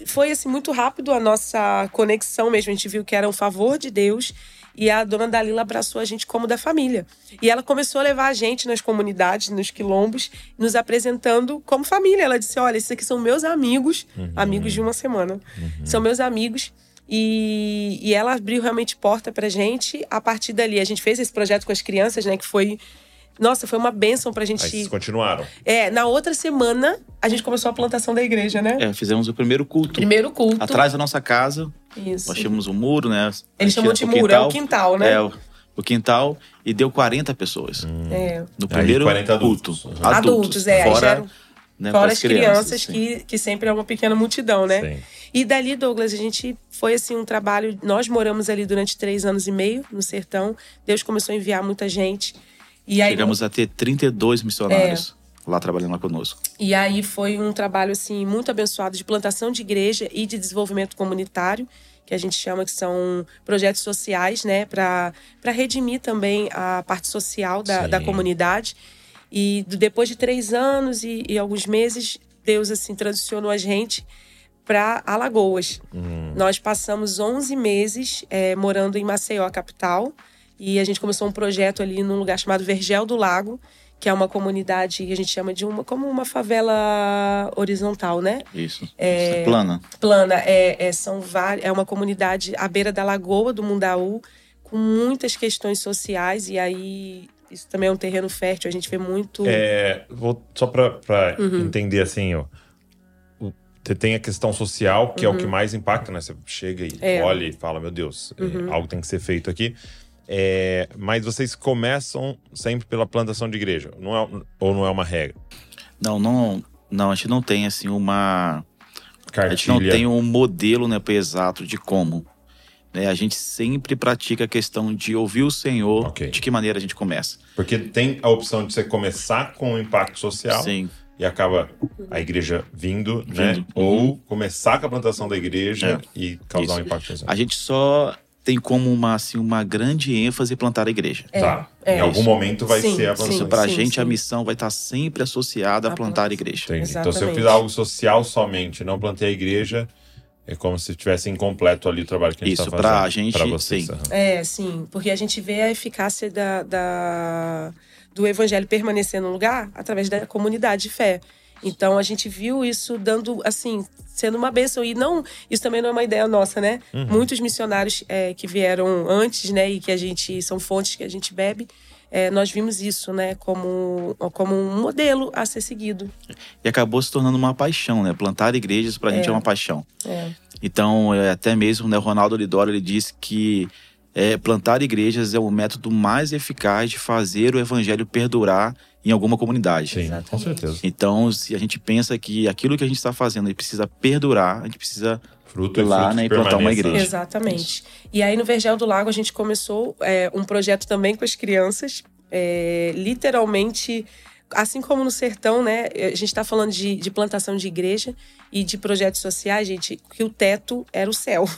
foi assim muito rápido a nossa conexão mesmo. A gente viu que era um favor de Deus. E a dona Dalila abraçou a gente como da família. E ela começou a levar a gente nas comunidades, nos quilombos, nos apresentando como família. Ela disse: Olha, esses aqui são meus amigos, amigos de uma semana. São meus amigos. E, e ela abriu realmente porta pra gente. A partir dali, a gente fez esse projeto com as crianças, né? Que foi. Nossa, foi uma bênção pra gente. Aí vocês continuaram. É, na outra semana, a gente começou a plantação da igreja, né? É, fizemos o primeiro culto. Primeiro culto. Atrás da nossa casa, Isso. nós tínhamos um muro, né? Eles chamam de muro, é o quintal, né? É, o, o quintal. E deu 40 pessoas. É. No Aí, primeiro 40 culto. adultos. Uhum. Adultos, é. aí já Fora, eram- né, Fora as crianças, sim. que, que sempre é uma pequena multidão, né? Sim. E dali, Douglas, a gente foi assim um trabalho. Nós moramos ali durante três anos e meio no sertão. Deus começou a enviar muita gente. E aí, Chegamos a ter 32 missionários. Lá trabalhando lá conosco. E aí foi um trabalho assim muito abençoado de plantação de igreja e de desenvolvimento comunitário, que a gente chama que são projetos sociais, né, para redimir também a parte social da, da comunidade. E depois de três anos e, e alguns meses, Deus assim transicionou a gente para Alagoas. Uhum. Nós passamos 11 meses é, morando em Maceió, capital, e a gente começou um projeto ali num lugar chamado Vergel do Lago, que é uma comunidade que a gente chama de uma como uma favela horizontal, né? Isso. É, plana. Plana. É, é, são várias, é uma comunidade à beira da lagoa do Mundaú, com muitas questões sociais, e aí isso também é um terreno fértil, a gente vê muito. É, vou, só para uhum. entender assim, ó. Você tem a questão social, que uhum. é o que uhum. mais impacta, né? Você chega e é. olha e fala, meu Deus, é, uhum. algo tem que ser feito aqui. É, mas vocês começam sempre pela plantação de igreja, não é, ou não é uma regra? Não, não, não. A gente não tem assim uma. Cartilha. A gente não tem um modelo né, exato de como. Né? A gente sempre pratica a questão de ouvir o Senhor, okay. de que maneira a gente começa. Porque tem a opção de você começar com o impacto social. Sim e acaba a igreja vindo, vindo. né? Uhum. Ou começar com a plantação da igreja é. e causar Isso. um impacto social. A gente só tem como uma, assim, uma grande ênfase plantar a igreja. É, tá. É, em algum momento vai sim, ser a plantação. Isso para a gente, sim. a missão vai estar sempre associada a, a plantar a igreja. Entendi. Então, se eu fiz algo social somente, não plantei a igreja, é como se tivesse incompleto ali o trabalho que a gente está fazendo. Isso, para a gente, pra vocês. sim. É, sim. Porque a gente vê a eficácia da, da, do evangelho permanecer no lugar através da comunidade de fé. Então a gente viu isso dando, assim, sendo uma bênção. E não, isso também não é uma ideia nossa, né? Uhum. Muitos missionários é, que vieram antes, né, e que a gente são fontes que a gente bebe. É, nós vimos isso, né, como, como um modelo a ser seguido. E acabou se tornando uma paixão, né? Plantar igrejas para a é. gente é uma paixão. É. Então, é, até mesmo, né, o Ronaldo Lidoro, ele disse que é, plantar igrejas é o método mais eficaz de fazer o evangelho perdurar em alguma comunidade. Sim, com certeza. Então, se a gente pensa que aquilo que a gente está fazendo precisa perdurar, a gente precisa fruto ir lá né, e plantar uma igreja. Exatamente. Isso. E aí no Vergel do Lago a gente começou é, um projeto também com as crianças, é, literalmente assim como no sertão, né? A gente está falando de, de, plantação de igreja e de projetos sociais, gente, que o teto era o céu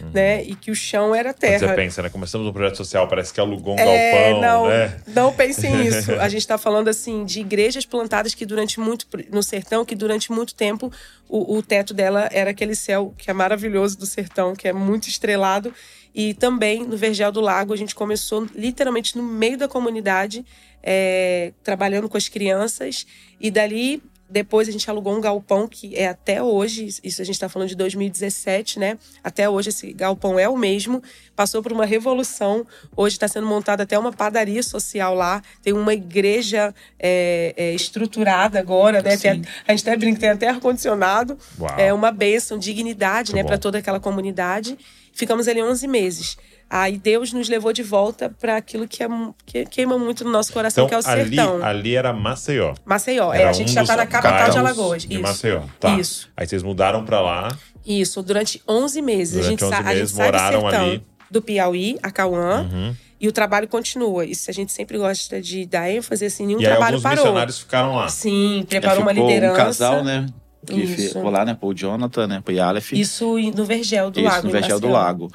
uhum. né? E que o chão era terra. Quando você pensa, né? Começamos um projeto social, parece que alugou um é, galpão, não, né? Não pense nisso. A gente está falando, assim, de igrejas plantadas que durante muito... No sertão, que durante muito tempo o, o teto dela era aquele céu que é maravilhoso do sertão, que é muito estrelado. E também no Vergel do Lago, a gente começou literalmente no meio da comunidade, é, trabalhando com as crianças. E dali depois a gente alugou um galpão que é até hoje, isso a gente está falando de 2017, né? Até hoje esse galpão é o mesmo. Passou por uma revolução. Hoje está sendo montada até uma padaria social lá. Tem uma igreja é, é, estruturada agora, né? Tem, a gente até brinca, tem até ar-condicionado. É uma bênção, dignidade, Muito né? Para toda aquela comunidade. Ficamos ali 11 meses. Aí Deus nos levou de volta para aquilo que, é, que, queima muito no nosso coração, então, que é o ali, sertão. Ali era Maceió. Maceió, é, a gente um já está na capital de Alagoas. De Isso. Maceió, tá. Isso. Aí vocês mudaram para lá. Isso, durante 11 meses. Durante a gente, 11 meses, a gente moraram sai do sertão, ali. Do Piauí, a Cauã. Uhum. E o trabalho continua. Isso a gente sempre gosta de dar ênfase, assim, nenhum e trabalho aí, parou. missionários ficaram lá. Sim, preparou uma liderança. um casal, né? Que Isso. ficou lá, né? Paul Jonathan, né? Paul Aleph. Isso no Vergel do Isso, Lago. no Vergel do Lago.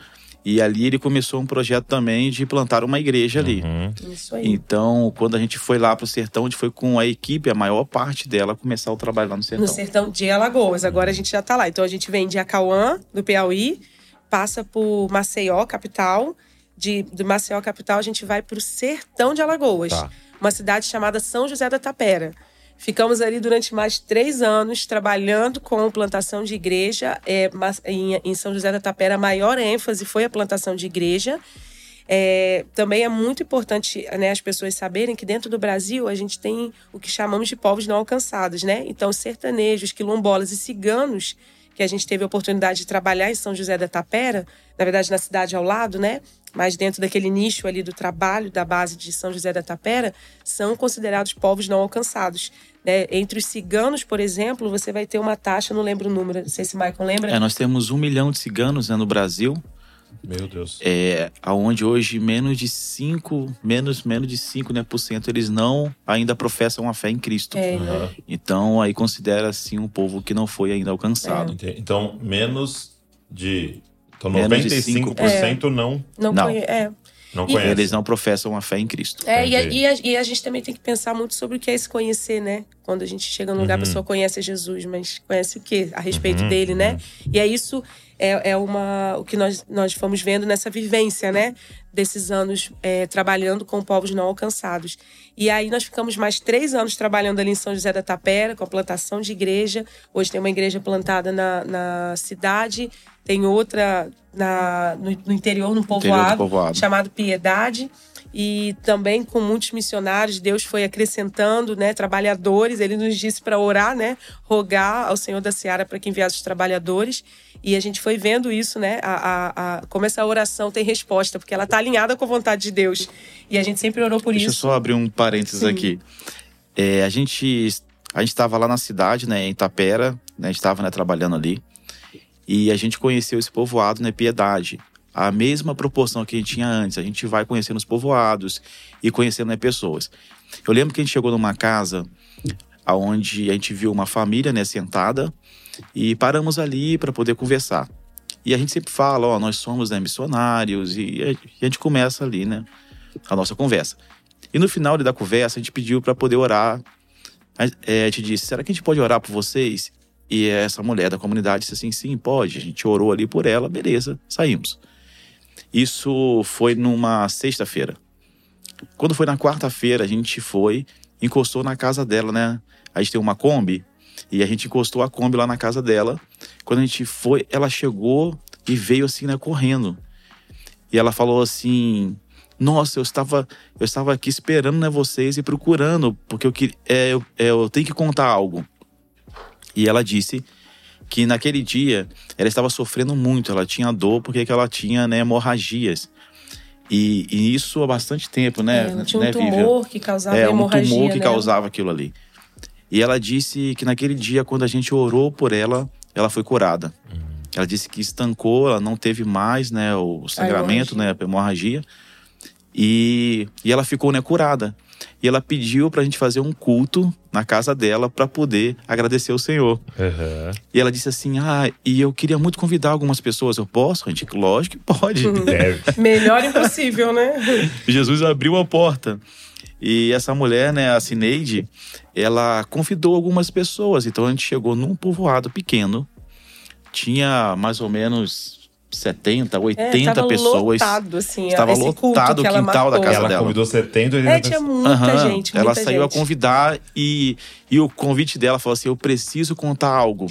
E ali ele começou um projeto também de plantar uma igreja ali. Uhum. Isso aí. Então, quando a gente foi lá para o sertão, a gente foi com a equipe, a maior parte dela, começar o trabalho lá no sertão. No sertão de Alagoas. Agora a gente já está lá. Então a gente vem de Acauã, do Piauí, passa por Maceió, capital. De, de Maceió, capital, a gente vai para o sertão de Alagoas. Tá. Uma cidade chamada São José da Tapera. Ficamos ali durante mais três anos trabalhando com plantação de igreja. É, em, São José da Tapera, a maior ênfase foi a plantação de igreja. É, também é muito importante né, as pessoas saberem que dentro do Brasil a gente tem o que chamamos de povos não alcançados, né? Então, sertanejos, quilombolas e ciganos, que a gente teve a oportunidade de trabalhar em São José da Tapera, na verdade na cidade ao lado, né? Mas dentro daquele nicho ali do trabalho da base de São José da Tapera, são considerados povos não alcançados. Né? Entre os ciganos, por exemplo, você vai ter uma taxa, não lembro o número, não sei se o Michael lembra. É, nós temos um milhão de ciganos né, no Brasil. Meu Deus. É, aonde hoje menos de 5, menos, menos de 5 né, por cento, eles não ainda professam a fé em Cristo. É, Aham. Então aí considera assim um povo que não foi ainda alcançado. Ente- Então, menos de. Então, Menos de 95% não, não, Não. conhe- é. Não E- conhece. Eles não professam a fé em Cristo. É, e a, e, a, e a gente também tem que pensar muito sobre o que é se conhecer, né? Quando a gente chega num lugar, a Uhum. pessoa conhece Jesus, mas conhece o quê? A respeito Uhum, dele, né? uhum. E é isso, é, é uma, o que nós, nós fomos vendo nessa vivência, né? Desses anos é, trabalhando com povos não alcançados. E aí nós ficamos mais três anos trabalhando ali em São José da Tapera, com a plantação de igreja. Hoje tem uma igreja plantada na, na cidade, tem outra na, no, no interior, no Interior povoado povoado. chamado Piedade e também com muitos missionários Deus foi acrescentando né trabalhadores ele nos disse para orar né rogar ao Senhor da Seara para que enviasse os trabalhadores e a gente foi vendo isso né a, a, a- como essa oração tem resposta porque ela está alinhada com a vontade de Deus e a gente sempre orou por Deixa eu isso só abrir um parênteses Sim. aqui. É, a gente a gente estava lá na cidade, né, em Itapera, né, a gente estava né, trabalhando ali. E a gente conheceu esse povoado, né, Piedade. A mesma proporção que a gente tinha antes. A gente vai conhecendo os povoados e conhecendo né, pessoas. Eu lembro que a gente chegou numa casa onde a gente viu uma família né, sentada e paramos ali para poder conversar. E a gente sempre fala, ó, nós somos né, missionários e a- e gente começa ali, né, a nossa conversa. E no final da conversa, a gente pediu para poder orar. É, a gente disse: será que a gente pode orar por vocês? E essa mulher da comunidade disse assim: sim, pode. A gente orou ali por ela, beleza, saímos. Isso foi numa sexta-feira. Quando foi na quarta-feira, a gente foi, encostou na casa dela, né? A gente tem uma Kombi, e a gente encostou a Kombi lá na casa dela. Quando a gente foi, ela chegou e veio assim, né, correndo. E ela falou assim: Nossa, eu estava, eu estava aqui esperando né, vocês e procurando, porque eu, que- é, eu, é, eu tenho que contar algo. E ela disse que naquele dia ela estava sofrendo muito, ela tinha dor porque que ela tinha né, hemorragias. E, e isso há bastante tempo, né? É, ela tinha um né, Vivian? tumor que causava é, um hemorragia tumor que nela. causava aquilo ali. E ela disse que naquele dia, quando a gente orou por ela, ela foi curada. Ela disse que estancou, ela não teve mais, né, o sangramento, né, a hemorragia. E, e ela ficou, né, curada. E ela pediu pra gente fazer um culto na casa dela pra poder agradecer o Senhor. Aham. E ela disse assim: "Ah, e eu queria muito convidar algumas pessoas. Eu posso?" A gente, lógico que pode. Deve. melhor impossível né Jesus abriu a porta. E essa mulher, né, a Cineide, ela convidou algumas pessoas. Então a gente chegou num povoado pequeno. Tinha mais ou menos 70, 80 é, pessoas. lotado assim Estava lotado que o ela quintal da casa Ela dela. convidou 70, 80 é tinha muita Aham. gente Ela muita saiu a gente. convidar e, e o convite dela falou assim: Eu preciso contar algo.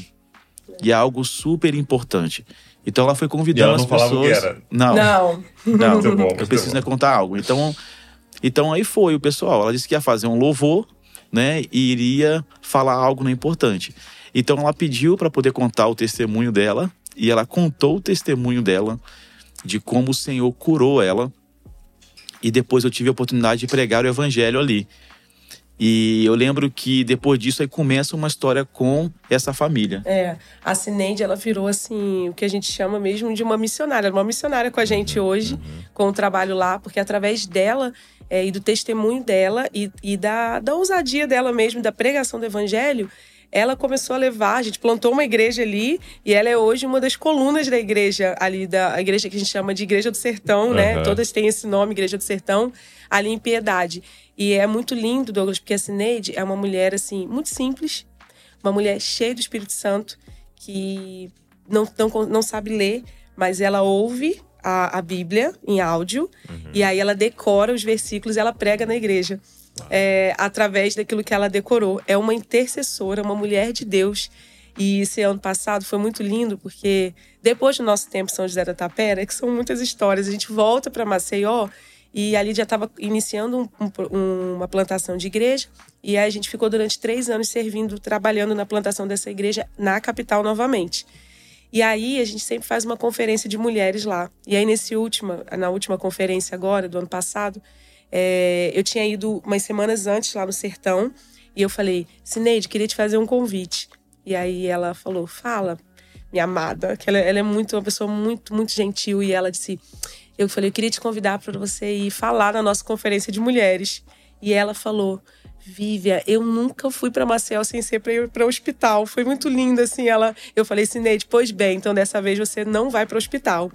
E é algo super importante. Então ela foi E convidando ela as pessoas. era. Não, não não. Muito bom, muito eu preciso né, contar algo. Então, então aí foi o pessoal. Ela disse que ia fazer um louvor, né? E iria falar algo importante. Então ela pediu para poder contar o testemunho dela. E ela contou o testemunho dela de como o Senhor curou ela. E depois eu tive a oportunidade de pregar o evangelho ali. E eu lembro que depois disso aí começa uma história com essa família. É, a Cineide, ela virou assim, o que a gente chama mesmo de uma missionária. Ela é uma missionária com a gente hoje, com o trabalho lá, porque através dela é, e do testemunho dela e, e da, da ousadia dela mesmo, da pregação do evangelho, ela começou a levar, a gente plantou uma igreja ali e ela é hoje uma das colunas da igreja ali, da a igreja que a gente chama de Igreja do Sertão, né? Todas têm esse nome, Igreja do Sertão, ali em Piedade. E é muito lindo, Douglas, porque a Cineide é uma mulher, assim, muito simples, uma mulher cheia do Espírito Santo, que não, não, não sabe ler, mas ela ouve a, a Bíblia em áudio, e aí ela decora os versículos e ela prega na igreja. É, através daquilo que ela decorou. É uma intercessora, uma mulher de Deus. E esse ano passado foi muito lindo, porque depois do nosso tempo em São José da Tapera, que são muitas histórias, a gente volta para Maceió e ali já estava iniciando um- um- uma plantação de igreja. E aí a gente ficou durante três anos servindo, trabalhando na plantação dessa igreja na capital novamente. E aí a gente sempre faz uma conferência de mulheres lá. E aí nesse última, na última conferência agora do ano passado, é, eu tinha ido umas semanas antes lá no sertão e eu falei, Cineide, queria te fazer um convite. E aí ela falou, fala. minha amada, que ela, ela é muito uma pessoa muito, muito gentil e ela disse: Eu falei, eu queria te convidar para você ir falar na nossa conferência de mulheres. E ela falou: Vívia, eu nunca fui para Maceió sem ser para o hospital. Foi muito lindo assim. Ela, eu falei, Sineide, pois bem, então dessa vez você não vai para o hospital.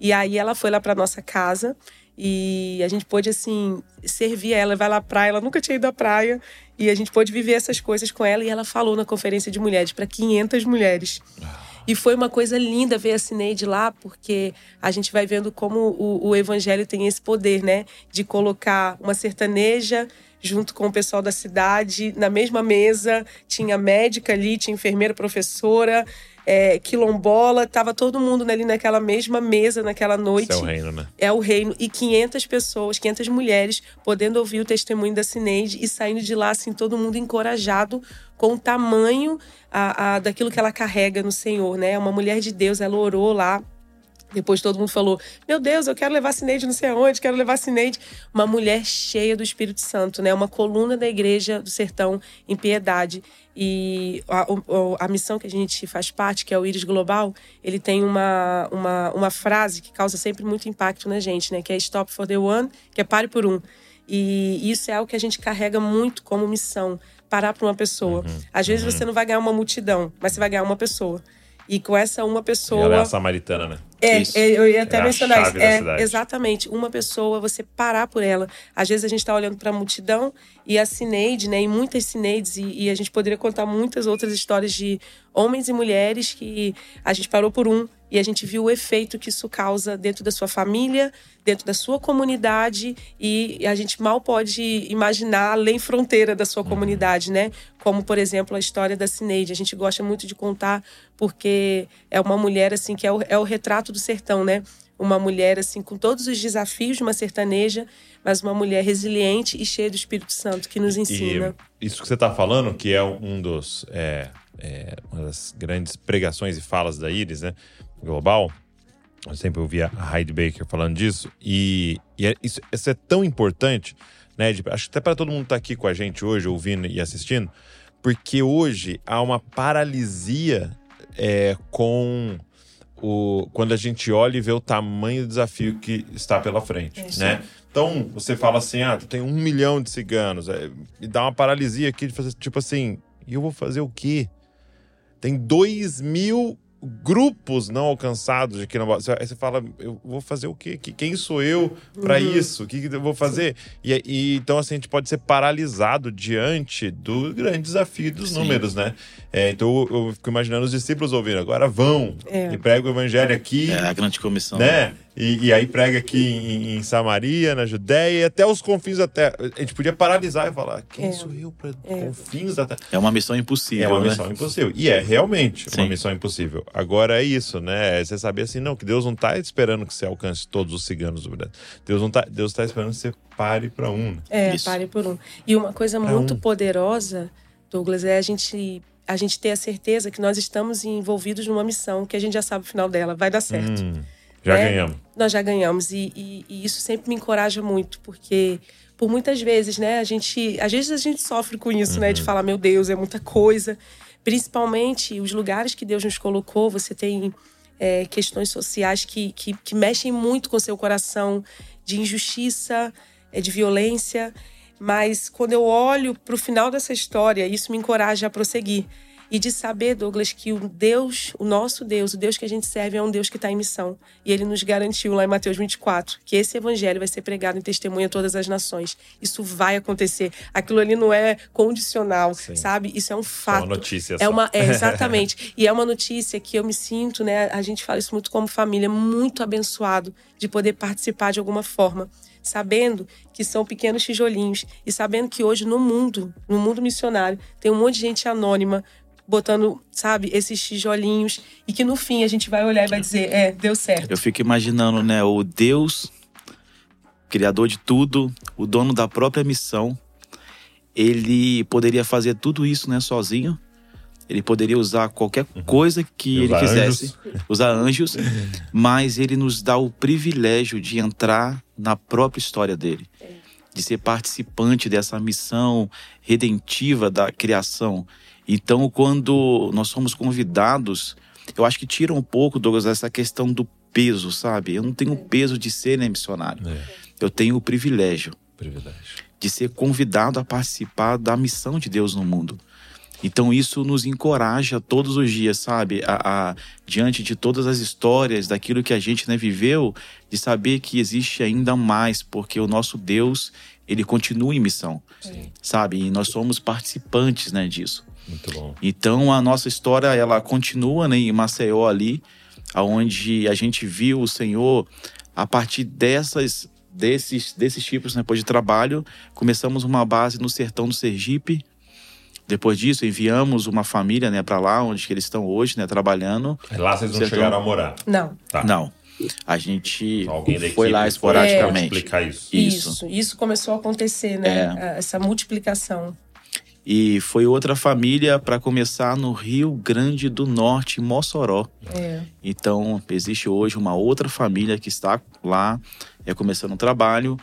E aí ela foi lá para nossa casa e a gente pôde assim servir ela, vai lá à praia, ela nunca tinha ido à praia e a gente pôde viver essas coisas com ela e ela falou na conferência de mulheres para 500 mulheres. E foi uma coisa linda ver a Cineide lá, porque a gente vai vendo como o, o evangelho tem esse poder, né? De colocar uma sertaneja junto com o pessoal da cidade na mesma mesa. Tinha médica ali, tinha enfermeira, professora, é, quilombola, tava todo mundo ali naquela mesma mesa naquela noite. Isso é o reino, né? É o reino. E 500 pessoas, 500 mulheres podendo ouvir o testemunho da Cineide e saindo de lá, assim, todo mundo encorajado com o tamanho a, a, daquilo que ela carrega no Senhor, né? Uma mulher de Deus, ela orou lá depois todo mundo falou: Meu Deus, eu quero levar a Cineide não sei aonde, quero levar a Cineide. Uma mulher cheia do Espírito Santo, né? Uma coluna da igreja do sertão em piedade. E a, a, a, missão que a gente faz parte, que é o Íris Global, ele tem uma, uma, uma frase que causa sempre muito impacto na gente, né? Que é Stop for the One, que é pare por um. E isso é algo que a gente carrega muito como missão, parar para uma pessoa. Uhum, Às vezes uhum. você não vai ganhar uma multidão, mas você vai ganhar uma pessoa. E com essa uma pessoa. E ela é a samaritana, né? É, isso. É, eu ia até é mencionar isso. É, exatamente. Uma pessoa, você parar por ela. Às vezes a gente está olhando para a multidão e a Cineide, né? E muitas Cineides, e, e, a gente poderia contar muitas outras histórias de homens e mulheres que a gente parou por um e a gente viu o efeito que isso causa dentro da sua família, dentro da sua comunidade e a gente mal pode imaginar além fronteira da sua uhum. comunidade, né? Como, por exemplo, a história da Cineide. A gente gosta muito de contar porque é uma mulher, assim, que é o, é o retrato do sertão, né? Uma mulher, assim, com todos os desafios de uma sertaneja, mas uma mulher resiliente e cheia do Espírito Santo, que nos ensina. E isso que você está falando, que é um dos... É, é, uma das grandes pregações e falas da Iris, né? Global. Eu sempre ouvia a Heidi Baker falando disso. E, e é, isso, isso, é tão importante, né? De, acho que até para todo mundo estar tá aqui com a gente hoje, ouvindo e assistindo, porque hoje há uma paralisia é, com o, quando a gente olha e vê o tamanho do desafio que está pela frente, é né? Então, você fala assim, ah, tu tem um milhão de ciganos, é, me dá uma paralisia aqui de fazer, tipo assim, e eu vou fazer o quê? Tem dois mil grupos não alcançados aqui na Aí você fala, eu vou fazer o quê? Quem sou eu para uhum. isso? O que, eu vou fazer? E, e, então, assim, a gente pode ser paralisado diante do grande desafio dos Sim. números, né? É, então eu, eu, fico imaginando os discípulos ouvindo, agora vão é. e pregam o evangelho aqui. É a grande comissão. Né? né? E, e, aí prega aqui em, em, Samaria, na Judéia, e até os confins da terra. A gente podia paralisar e falar: quem é. sou eu para é. confins da terra? É uma missão impossível. É uma né? missão impossível. E é realmente Sim. uma missão impossível. Agora é isso, né? É você saber assim, não, que Deus não está esperando que você alcance todos os ciganos do Brasil. Deus não tá, Deus está esperando que você pare para um. Né? É, isso. pare por um. E uma coisa pra muito um. poderosa, Douglas, é a gente a gente ter a certeza que nós estamos envolvidos numa missão que a gente já sabe o final dela, vai dar certo. Hum. Já né? ganhamos. Nós já ganhamos. E, e, e, isso sempre me encoraja muito, porque por muitas vezes, né, a gente. Às vezes a gente sofre com isso, uhum. né? De uhum. falar, meu Deus, é muita coisa. Principalmente os lugares que Deus nos colocou, você tem é, questões sociais que, que, que, mexem muito com o seu coração, de injustiça, é, de violência. Mas quando eu olho para o final dessa história, isso me encoraja a prosseguir e de saber, Douglas, que o Deus, o nosso Deus, o Deus que a gente serve é um Deus que está em missão. E ele nos garantiu lá em Mateus 24 que esse evangelho vai ser pregado em testemunho a todas as nações. Isso vai acontecer. Aquilo ali não é condicional, Sim. sabe? Isso é um fato. É uma notícia. É uma, é, exatamente. e é uma notícia que eu me sinto, né? A gente fala isso muito como família, muito abençoado de poder participar de alguma forma sabendo que são pequenos tijolinhos e sabendo que hoje no mundo, no mundo missionário, tem um monte de gente anônima botando, sabe, esses tijolinhos e que no fim a gente vai olhar e vai dizer, é, deu certo. Eu fico imaginando, né, o Deus, criador de tudo, o dono da própria missão, ele poderia fazer tudo isso, né, sozinho. Ele poderia usar qualquer uhum. coisa que ele quisesse, anjos. usar anjos, mas ele nos dá o privilégio de entrar na própria história dele, de ser participante dessa missão redentiva da criação então, quando nós somos convidados eu acho que tira um pouco, Douglas, essa questão do peso, sabe? Eu não tenho o peso de ser né, missionário. É, Eu tenho o privilégio privilégio. de ser convidado a participar da missão de Deus no mundo. Então isso nos encoraja todos os dias, sabe? A, a- diante de todas as histórias, daquilo que a gente né, viveu, de saber que existe ainda mais, porque o nosso Deus, ele continua em missão, sabe? E nós somos participantes né, disso. Muito bom. Então a nossa história ela continua né, em Maceió ali, aonde a gente viu o Senhor a partir dessas desses desses tipos né, depois de trabalho começamos uma base no sertão do Sergipe. Depois disso enviamos uma família né para lá onde que eles estão hoje né trabalhando. Lá vocês não Sertão. chegaram a morar. Não. Tá. Não, a gente da foi lá esporadicamente. explicar isso. Isso. Isso. Isso começou a acontecer, né? Essa multiplicação. E foi outra família para começar no Rio Grande do Norte, em Mossoró. É. Então, existe hoje uma outra família que está lá, é começando um trabalho.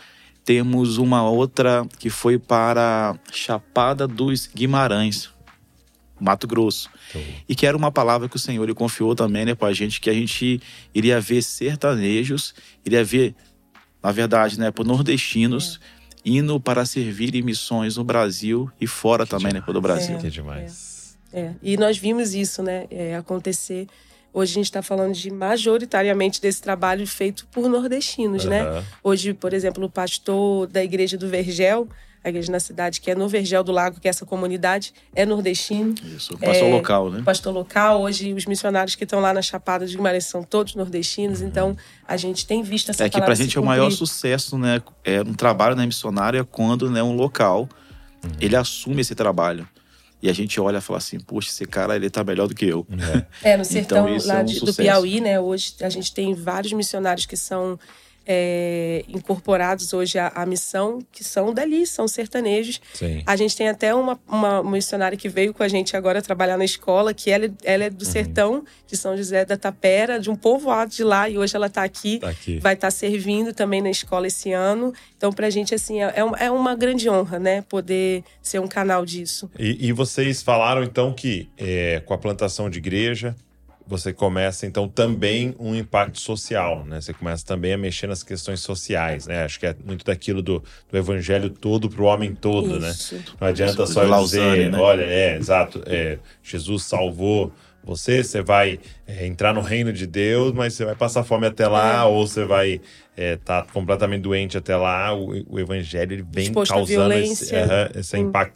Temos uma outra que foi para Chapada dos Guimarães, Mato Grosso. Então, E que era uma palavra que o Senhor ele confiou também né, para a gente, que a gente iria ver sertanejos, iria ver, na verdade, né, por nordestinos, indo para servir em missões no Brasil e fora também, né, pelo Brasil. que demais. É, e nós vimos isso, né, é, acontecer. Hoje a gente está falando de majoritariamente desse trabalho feito por nordestinos, né? Aham. Hoje, por exemplo, o pastor da igreja do Vergel, a igreja na cidade que é no Vergel do Lago, que é essa comunidade, é nordestino. Isso, pastor É, local, né? Pastor local, hoje os missionários que estão lá na Chapada de Guimarães são todos nordestinos, então a gente tem visto essa É que pra se gente é o maior sucesso, né? É um trabalho na missionária é quando né, um local ele assume esse trabalho. E a gente olha e fala assim, poxa, esse cara ele tá melhor do que eu. É, no sertão Então, lá é um de- do. Piauí, né? Hoje a gente tem vários missionários que são é, incorporados hoje à, à missão, que são dali, são sertanejos. Sim. A gente tem até uma, uma missionária que veio com a gente agora trabalhar na escola, que ela, ela é do Uhum. sertão de São José da Tapera, de um povoado de lá, e hoje ela está aqui, Tá aqui. vai estar servindo também na escola esse ano. Então, pra gente, assim, é, é uma- é uma grande honra, né? Poder ser um canal disso. E, e vocês falaram então que é, com a plantação de igreja você começa então também um impacto social, né? Você começa também a mexer nas questões sociais, né? Acho que é muito daquilo do, do evangelho todo para o homem todo, né? Isso. Não adianta Isso, só Lausanne, dizer, né? olha, é, exato, é, Jesus salvou você, você vai é, entrar no reino de Deus, mas você vai passar fome até lá, ou você vai estar completamente doente até lá. O, o evangelho ele vem Exposto causando esse, violência. aham, esse impacto.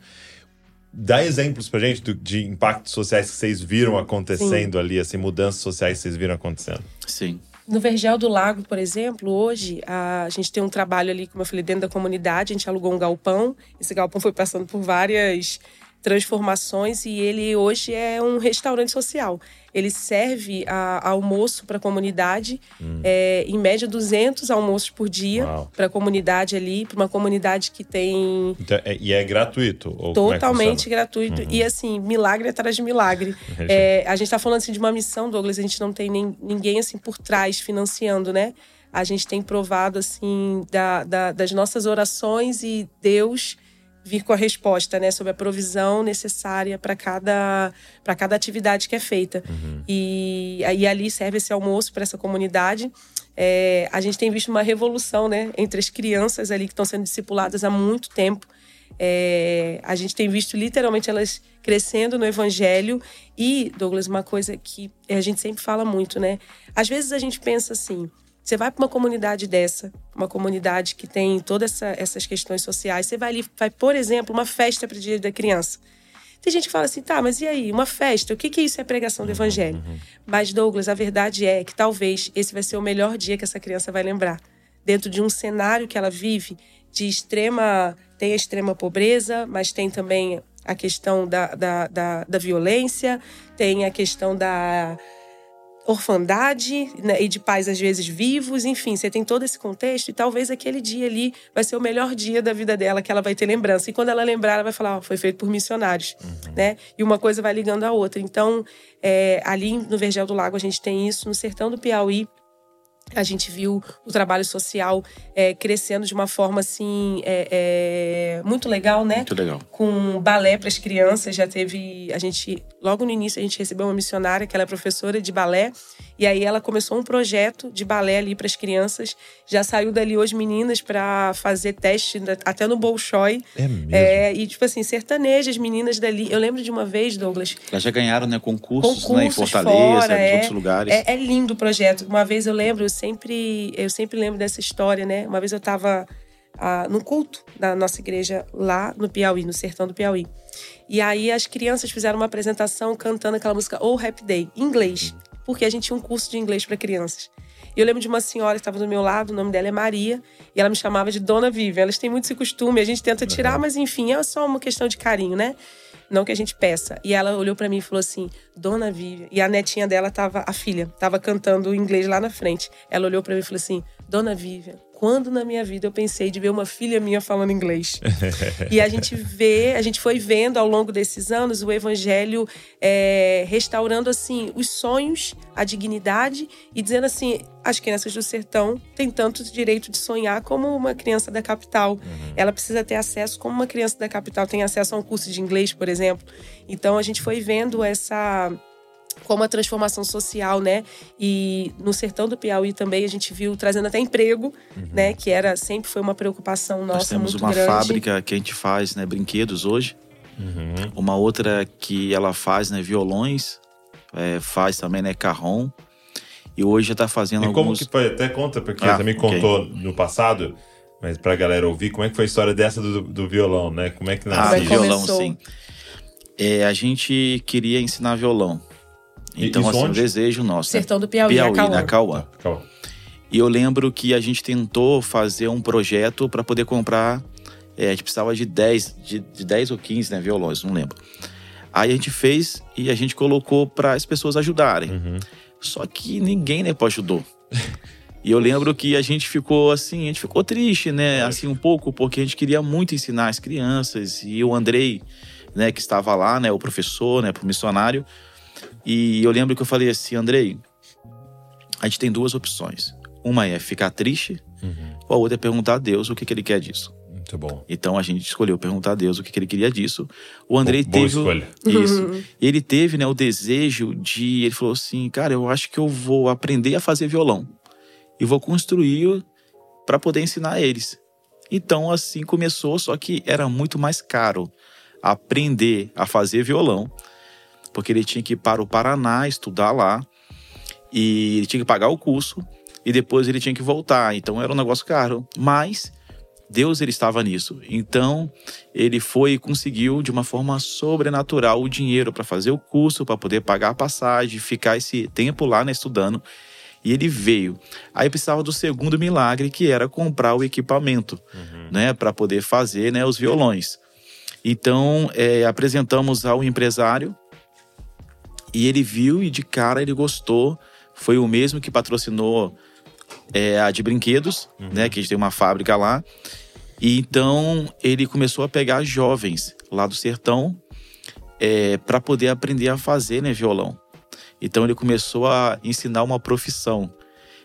Dá exemplos pra gente do- de impactos sociais que vocês viram acontecendo ali, assim, mudanças sociais que vocês viram acontecendo. Sim. No Vergel do Lago, por exemplo, hoje a gente tem um trabalho ali, como eu falei, dentro da comunidade. A gente alugou um galpão. Esse galpão foi passando por várias transformações e ele hoje é um restaurante social. Ele serve a, almoço para a comunidade, é, em média 200 almoços por dia para a comunidade ali, para uma comunidade que tem Então, é- e é gratuito? É totalmente funciona? gratuito e assim milagre atrás de milagre É, a gente está falando assim, de uma missão Douglas a gente não tem nem, ninguém assim por trás financiando né a gente tem provado assim da, da- das nossas orações e Deus vir com a resposta né sobre a provisão necessária para cada para cada atividade que é feita e aí ali serve esse almoço para essa comunidade É, a gente tem visto uma revolução né entre as crianças ali que estão sendo discipuladas há muito tempo é, a gente tem visto literalmente elas crescendo no evangelho. E, Douglas, uma coisa que a gente sempre fala muito, né? Às vezes a gente pensa assim: você vai para uma comunidade dessa, uma comunidade que tem todas essa, essas questões sociais, você vai ali, vai, por exemplo, uma festa para o dia da criança. Tem gente que fala assim, tá, mas e aí, uma festa? O que, que isso é pregação do evangelho? Mas, Douglas, a verdade é que talvez esse vai ser o melhor dia que essa criança vai lembrar. Dentro de um cenário que ela vive de extrema. Tem a extrema pobreza, mas tem também a questão da, da, da, da violência, tem a questão da orfandade né, e de pais às vezes vivos, enfim, você tem todo esse contexto e talvez aquele dia ali vai ser o melhor dia da vida dela que ela vai ter lembrança. E quando ela lembrar, ela vai falar, ó, foi feito por missionários, né? E uma coisa vai ligando à outra. Então, é, ali no Vergel do Lago a gente tem isso, no sertão do Piauí A gente viu o trabalho social é, crescendo de uma forma assim é, é, muito legal, né? Muito legal. Com balé para as crianças. Já teve. A gente, logo no início, a gente recebeu uma missionária que ela é professora de balé. E aí ela começou um projeto de balé ali para as crianças. Já saiu dali hoje meninas para fazer teste até no Bolshoi. É mesmo? É, e, tipo assim, sertanejas, meninas dali. Eu lembro de uma vez, Douglas. Elas já ganharam, né, concursos, concursos né, em Fortaleza, fora, em é, outros lugares. É, é lindo o projeto. Uma vez eu lembro, sempre, eu sempre lembro dessa história, né? Uma vez eu estava ah, no culto da nossa igreja lá no Piauí, no sertão do Piauí. E aí as crianças fizeram uma apresentação cantando aquela música Oh Happy Day, em inglês, porque a gente tinha um curso de inglês para crianças. E eu lembro de uma senhora que estava do meu lado, o nome dela é Maria, e ela me chamava de Dona Vivian. Elas têm muito esse costume, a gente tenta tirar, mas enfim, é só uma questão de carinho, né? Não que a gente peça. E ela olhou para mim e falou assim: Dona Vivian. E a netinha dela tava, a filha, tava cantando inglês lá na frente. Ela olhou para mim e falou assim: Dona Vivian, quando na minha vida eu pensei de ver uma filha minha falando inglês. e a gente vê, a gente foi vendo ao longo desses anos o evangelho é, restaurando assim os sonhos, a dignidade e dizendo assim: as crianças do sertão têm tanto direito de sonhar como uma criança da capital. Uhum. Ela precisa ter acesso como uma criança da capital tem acesso a um curso de inglês, por exemplo. Então a gente foi vendo essa como a transformação social, né? E no sertão do Piauí também a gente viu trazendo até emprego, uhum. né? Que era sempre foi uma preocupação nossa Nós temos muito uma grande. fábrica que a gente faz, né? Brinquedos hoje. Uhum. Uma outra que ela faz, né? Violões, é, faz também, né? Carrom. E hoje já está fazendo e alguns... como que foi? Até conta, porque ah, você me contou okay. no passado, mas para a galera ouvir, como é que foi a história dessa do, do violão, né? Como é que nasceu? Ah, violão, sim. É, a gente queria ensinar violão. Então, Isso assim, onde? um desejo nosso. Né? Sertão do Piauí, Piauí na né? Cauã. Cauã. E eu lembro que a gente tentou fazer um projeto para poder comprar. É, a gente precisava de 10, de, de 10 ou 15 né, violões, não lembro. Aí a gente fez e a gente colocou para as pessoas ajudarem. Uhum. Só que ninguém né, ajudou. E eu lembro que a gente ficou assim, a gente ficou triste, né? Assim, um pouco, porque a gente queria muito ensinar as crianças. E o Andrei, né, que estava lá, né, o professor, né, pro missionário, e eu lembro que eu falei assim, Andrei, a gente tem duas opções. Uma é ficar triste, uhum. ou a outra é perguntar a Deus o que, que ele quer disso. Muito bom. Então a gente escolheu perguntar a Deus o que, que ele queria disso. O Andrei Bo teve. Escolha. Isso. Uhum. Ele teve né, o desejo de. Ele falou assim: Cara, eu acho que eu vou aprender a fazer violão. E vou construir para poder ensinar eles. Então assim começou, só que era muito mais caro aprender a fazer violão porque ele tinha que ir para o Paraná estudar lá e ele tinha que pagar o curso e depois ele tinha que voltar. Então era um negócio caro, mas Deus ele estava nisso. Então ele foi e conseguiu de uma forma sobrenatural o dinheiro para fazer o curso, para poder pagar a passagem, ficar esse tempo lá né, estudando. E ele veio. Aí precisava do segundo milagre, que era comprar o equipamento, uhum. né, para poder fazer né, os violões. Então é, apresentamos ao empresário e ele viu e de cara ele gostou. Foi o mesmo que patrocinou é, a de brinquedos, uhum. né? Que a gente tem uma fábrica lá. E então ele começou a pegar jovens lá do sertão é, para poder aprender a fazer né, violão. Então ele começou a ensinar uma profissão.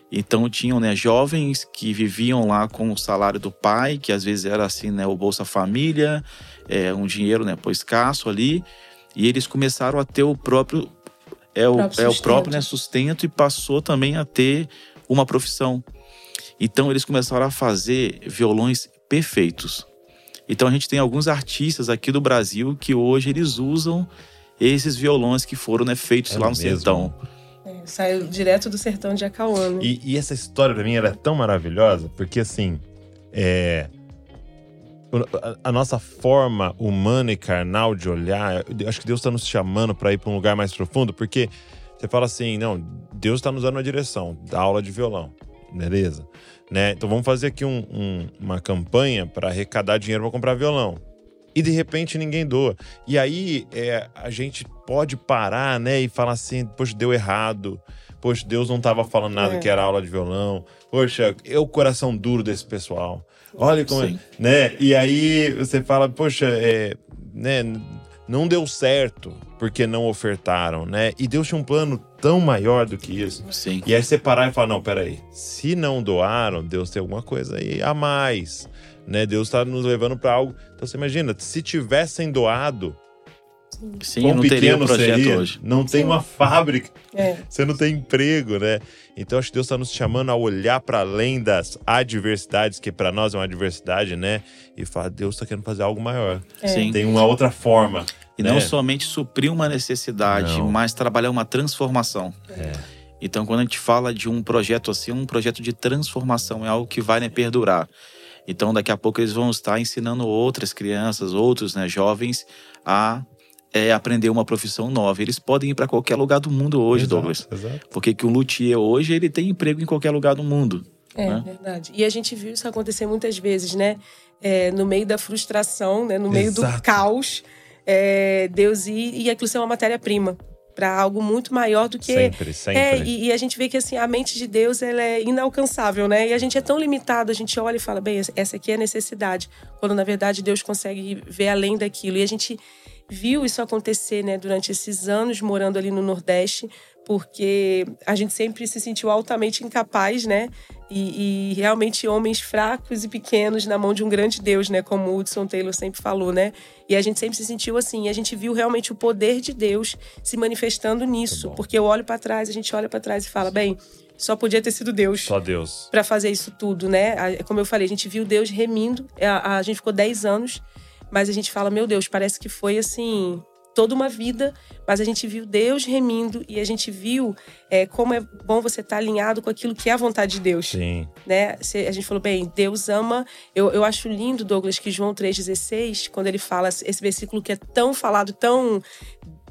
Então tinham né, jovens que viviam lá com o salário do pai, que às vezes era assim, né, o Bolsa Família, é, um dinheiro né, pô, escasso ali, e eles começaram a ter o próprio é o, próprio é o próprio né, sustento e passou também a ter uma profissão. Então eles começaram a fazer violões perfeitos. Então a gente tem alguns artistas aqui do Brasil que hoje eles usam esses violões que foram né, feitos é lá no mesmo. sertão. É, saiu direto do sertão de Acauã. Né? E, e, essa história para mim era é tão maravilhosa, porque assim, é, a nossa forma humana e carnal de olhar, eu acho que Deus está nos chamando para ir para um lugar mais profundo, porque você fala assim, não, Deus está nos dando uma direção, da aula de violão, beleza? Né? Então vamos fazer aqui um, um, uma campanha para arrecadar dinheiro para comprar violão. E de repente ninguém doa. E aí é, a gente pode parar, né, e falar assim, poxa, deu errado. Poxa, Deus não estava falando nada é. que era aula de violão. Poxa, é o coração duro desse pessoal. Olha como é, né? E aí você fala, poxa, é, né, não deu certo. porque não ofertaram, né? E Deus tinha um plano tão maior do que isso. Sim. E aí você parar e falar, não, peraí, se não doaram, Deus tem alguma coisa aí a mais, né? Deus está nos levando para algo. Então você imagina, se tivessem doado, Sim, quão não teria pequeno projeto seria? hoje. Não tem uma fábrica, É. você não tem emprego, né? Então acho que Deus está nos chamando a olhar para além das adversidades, que para nós é uma adversidade, né? E falar, Deus está querendo fazer algo maior. Sim. Tem uma outra forma. E né? não somente suprir uma necessidade, Não. mas trabalhar uma transformação. É. Então, quando a gente fala de um projeto assim, um projeto de transformação, é algo que vai né, perdurar. Então, daqui a pouco eles vão estar ensinando outras crianças, outros né, jovens a é, aprender uma profissão nova. Eles podem ir para qualquer lugar do mundo hoje, Exato, Douglas. Exato. Porque que um luthier hoje, ele tem emprego em qualquer lugar do mundo. É, né? verdade. E a gente viu isso acontecer muitas vezes, né? É, no meio da frustração, né? no meio do Exato. caos, é, Deus ir e aquilo ser uma matéria-prima para algo muito maior do que. Sempre, sempre. É, e, e a gente vê que assim, a mente de Deus ela é inalcançável, né? E a gente é tão limitado, a gente olha e fala, bem, essa aqui é a necessidade. Quando na verdade Deus consegue ver além daquilo. E a gente viu isso acontecer, né, durante esses anos morando ali no Nordeste, porque a gente sempre se sentiu altamente incapaz, né? E, e realmente homens fracos e pequenos na mão de um grande Deus, né? Como o Hudson Taylor sempre falou, né? E a gente sempre se sentiu assim. E a gente viu realmente o poder de Deus se manifestando nisso. bom. Porque eu olho para trás, a gente olha para trás e fala, bem, só podia ter sido Deus Só Deus. para fazer isso tudo, né? Como eu falei, a gente viu Deus remindo. A, a gente ficou 10 anos, mas a gente fala, meu Deus, parece que foi assim toda uma vida, mas a gente viu Deus remindo e a gente viu é, como é bom você estar alinhado com aquilo que é a vontade de Deus Sim. né? A gente falou, bem, Deus ama. Eu, eu acho lindo, Douglas, que João 3,16, quando ele fala esse versículo que é tão falado, tão.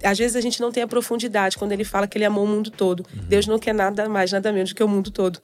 Às vezes a gente não tem a profundidade quando ele fala que ele amou o mundo todo. Deus não quer nada mais, nada menos do que o mundo todo.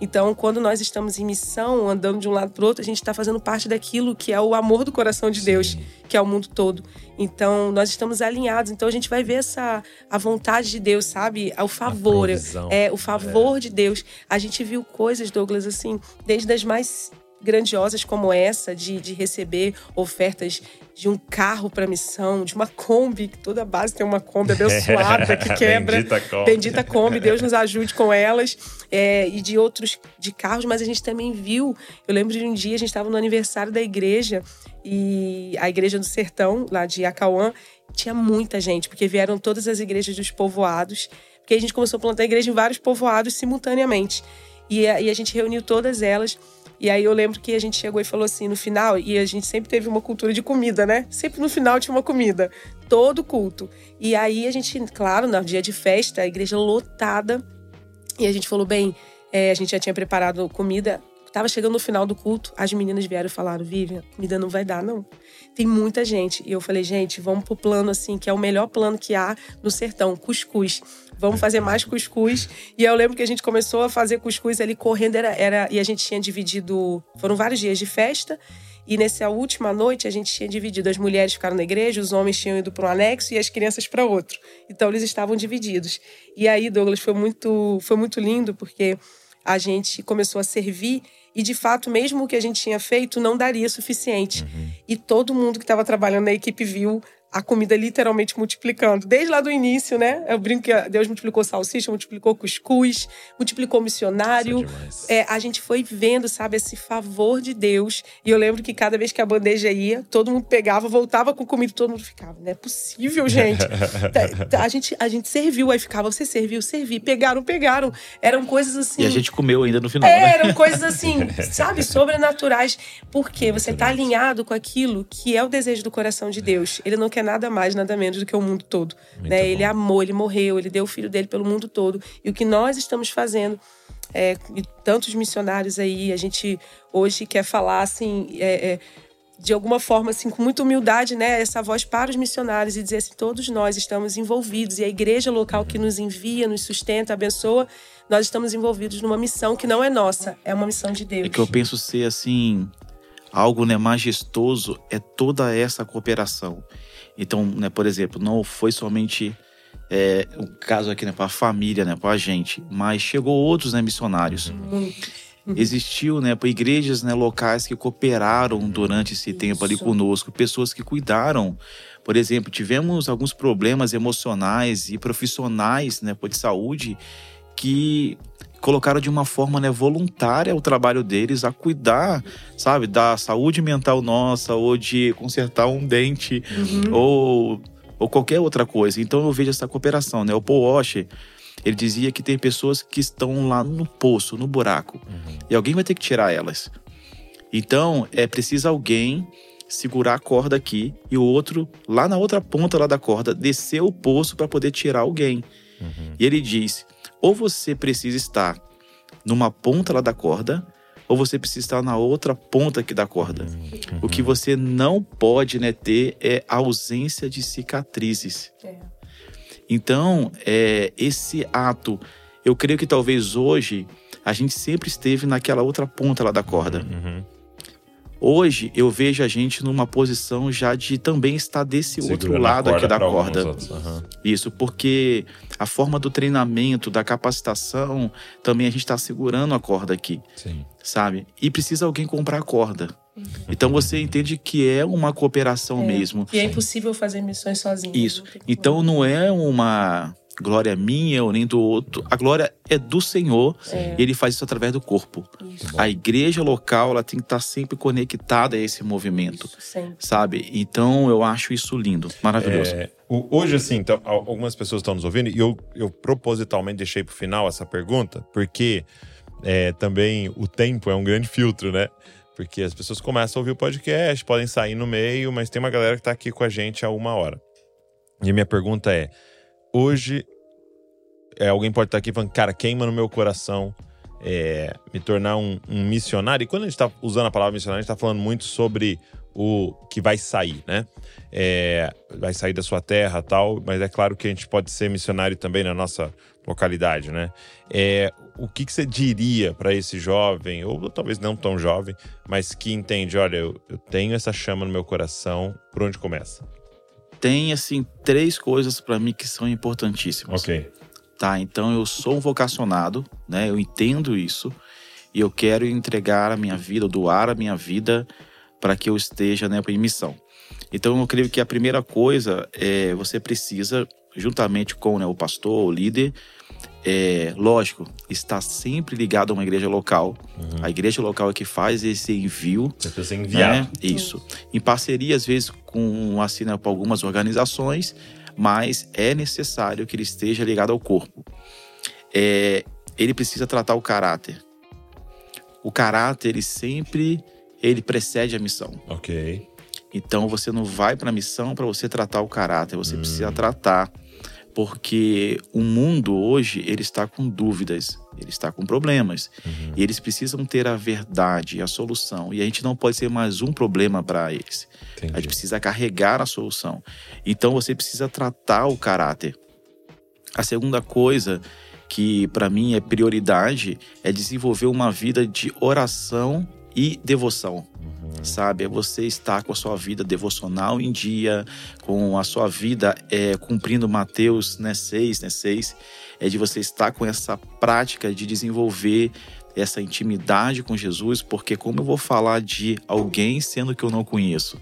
Então, quando nós estamos em missão, andando de um lado para o outro, a gente está fazendo parte daquilo que é o amor do coração de Deus, que é o mundo todo. Então, nós estamos alinhados. Então, a gente vai ver essa a vontade de Deus, sabe? O favor, é o favor de Deus. A gente viu coisas, Douglas, assim, desde as mais grandiosas como essa, de, de receber ofertas de um carro para missão, de uma Kombi, que toda base tem uma Kombi abençoada que quebra. Bendita Kombi. Bendita Kombi, Deus nos ajude com elas. É, e de outros de carros, mas a gente também viu. Eu lembro de um dia, a gente estava no aniversário da igreja, e a igreja do Sertão, lá de Acauã, tinha muita gente, porque vieram todas as igrejas dos povoados, porque a gente começou a plantar igreja em vários povoados simultaneamente. E a, e a gente reuniu todas elas. E aí eu lembro que a gente chegou e falou assim, no final, e a gente sempre teve uma cultura de comida, né? Sempre no final tinha uma comida. Todo culto. E aí a gente, claro, no dia de festa, a igreja lotada. E a gente falou, bem, é, a gente já tinha preparado comida. Tava chegando no final do culto, as meninas vieram e falaram, Vivian, comida não vai dar, não. Tem muita gente. E eu falei, gente, vamos pro plano assim, que é o melhor plano que há no sertão, cuscuz. Vamos fazer mais cuscuz. E eu lembro que a gente começou a fazer cuscuz ali correndo, era, era e a gente tinha dividido. Foram vários dias de festa. E nessa última noite a gente tinha dividido. As mulheres ficaram na igreja, os homens tinham ido para um anexo e as crianças para outro. Então eles estavam divididos. E aí, Douglas, foi muito, foi muito lindo, porque a gente começou a servir e de fato, mesmo o que a gente tinha feito, não daria suficiente. E todo mundo que estava trabalhando na equipe viu a comida literalmente multiplicando. Desde lá do início, né? Eu brinco que Deus multiplicou salsicha, multiplicou cuscuz, multiplicou missionário. É. É, a gente foi vendo, sabe, esse favor de Deus. E eu lembro que cada vez que a bandeja ia, todo mundo pegava, voltava com comida todo mundo ficava. Não é possível, gente. Tá- tá, a, gente a gente serviu, aí ficava, você serviu, servi. Pegaram, pegaram. Eram coisas assim. E a gente comeu ainda no final, É, né? eram coisas assim, sabe, sobrenaturais. Porque você está alinhado com aquilo que é o desejo do coração de Deus. Ele não quer nada mais, nada menos do que o mundo todo. Né? Ele amou, ele morreu, ele deu o filho dele pelo mundo todo. E o que nós estamos fazendo, é, e tantos missionários aí, a gente hoje quer falar assim. é, é, de alguma forma, assim, com muita humildade, né, essa voz para os missionários e dizer assim, todos nós estamos envolvidos e a igreja local que nos envia, nos sustenta, abençoa, nós estamos envolvidos numa missão que não é nossa, é uma missão de Deus. É que eu penso ser assim, algo né, majestoso é toda essa cooperação. Então, né, por exemplo, não foi somente é, o caso aqui né, para a família, né, para a gente, mas chegou outros né, missionários. Existiu, né, igrejas né, locais que cooperaram durante esse Isso. tempo ali conosco, pessoas que cuidaram. Por exemplo, tivemos alguns problemas emocionais e profissionais né, de saúde que colocaram de uma forma né, voluntária o trabalho deles a cuidar, sabe, da saúde mental nossa, ou de consertar um dente, uhum. ou, ou qualquer outra coisa. Então eu vejo essa cooperação, né? O Paul Washer, ele dizia que tem pessoas que estão lá no poço, no buraco, uhum. e alguém vai ter que tirar elas. Então é preciso alguém segurar a corda aqui e o outro lá na outra ponta lá da corda descer o poço para poder tirar alguém. Uhum. E ele diz ou você precisa estar numa ponta lá da corda, ou você precisa estar na outra ponta aqui da corda. Uhum. O que você não pode né, ter é ausência de cicatrizes. É. Então, é, esse ato, eu creio que talvez hoje a gente sempre esteve naquela outra ponta lá da corda. Uhum. Hoje eu vejo a gente numa posição já de também estar desse outro lado aqui da corda. Uhum. Isso, porque a forma do treinamento, da capacitação, também a gente está segurando a corda aqui. Sim. Sabe? E precisa alguém comprar a corda. Uhum. Então você entende que é uma cooperação é, mesmo. E é impossível fazer missões sozinho. Isso. Não então não é uma glória minha ou nem do outro. A glória é do Senhor é. e ele faz isso através do corpo. Isso. A igreja local ela tem que estar sempre conectada a esse movimento, isso, sabe? Então eu acho isso lindo, maravilhoso. É, hoje, assim, então, algumas pessoas estão nos ouvindo e eu, eu propositalmente deixei para o final essa pergunta porque é, também o tempo é um grande filtro, né? Porque as pessoas começam a ouvir o podcast, podem sair no meio, mas tem uma galera que está aqui com a gente há uma hora. E a minha pergunta é: hoje é, alguém pode estar aqui falando, cara, queima no meu coração é, me tornar um, um, missionário. E quando a gente está usando a palavra missionário, a gente está falando muito sobre o que vai sair, né? É, vai sair da sua terra tal, mas é claro que a gente pode ser missionário também na nossa localidade, né? É, o que, que você diria para esse jovem, ou talvez não tão jovem, mas que entende, olha, eu, eu tenho essa chama no meu coração, por onde começa? Tem assim três coisas para mim que são importantíssimas. Ok. Tá, então eu sou um vocacionado, né? Eu entendo isso e eu quero entregar a minha vida, doar a minha vida para que eu esteja né, em missão. Então eu creio que a primeira coisa é você precisa, juntamente com né, o pastor, o líder, é, lógico, está sempre ligado a uma igreja local. Uhum. A igreja local é que faz esse envio. Você precisa enviar. Né? Isso. Em parceria, às vezes, com assina com algumas organizações, mas é necessário que ele esteja ligado ao corpo. É, ele precisa tratar o caráter. O caráter, ele sempre ele precede a missão. Ok. Então você não vai para a missão para você tratar o caráter, você hum. precisa tratar porque o mundo hoje ele está com dúvidas, ele está com problemas uhum. e eles precisam ter a verdade, a solução e a gente não pode ser mais um problema para eles. Entendi. A gente precisa carregar a solução. Então você precisa tratar o caráter. A segunda coisa que para mim é prioridade é desenvolver uma vida de oração e devoção. Sabe? É você estar com a sua vida devocional em dia, com a sua vida é, cumprindo Mateus né, 6, né, 6, é de você estar com essa prática de desenvolver essa intimidade com Jesus, porque como eu vou falar de alguém sendo que eu não conheço?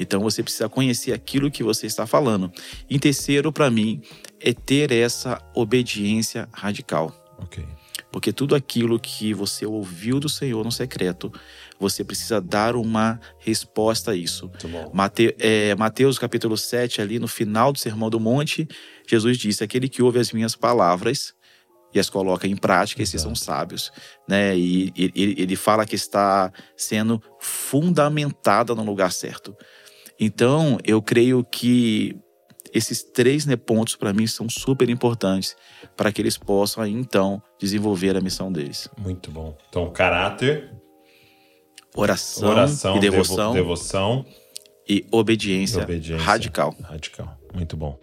Então você precisa conhecer aquilo que você está falando. E terceiro, para mim, é ter essa obediência radical. Ok. Porque tudo aquilo que você ouviu do Senhor no secreto, você precisa dar uma resposta a isso. Mate, é, Mateus capítulo 7, ali no final do Sermão do Monte, Jesus disse: Aquele que ouve as minhas palavras e as coloca em prática, Exato. esses são sábios. Né? E ele, ele fala que está sendo fundamentada no lugar certo. Então, eu creio que esses três né, pontos, para mim, são super importantes para que eles possam, aí, então, desenvolver a missão deles. Muito bom. Então, caráter, oração, oração e devoção, devo, devoção e obediência, obediência radical. Radical. Muito bom.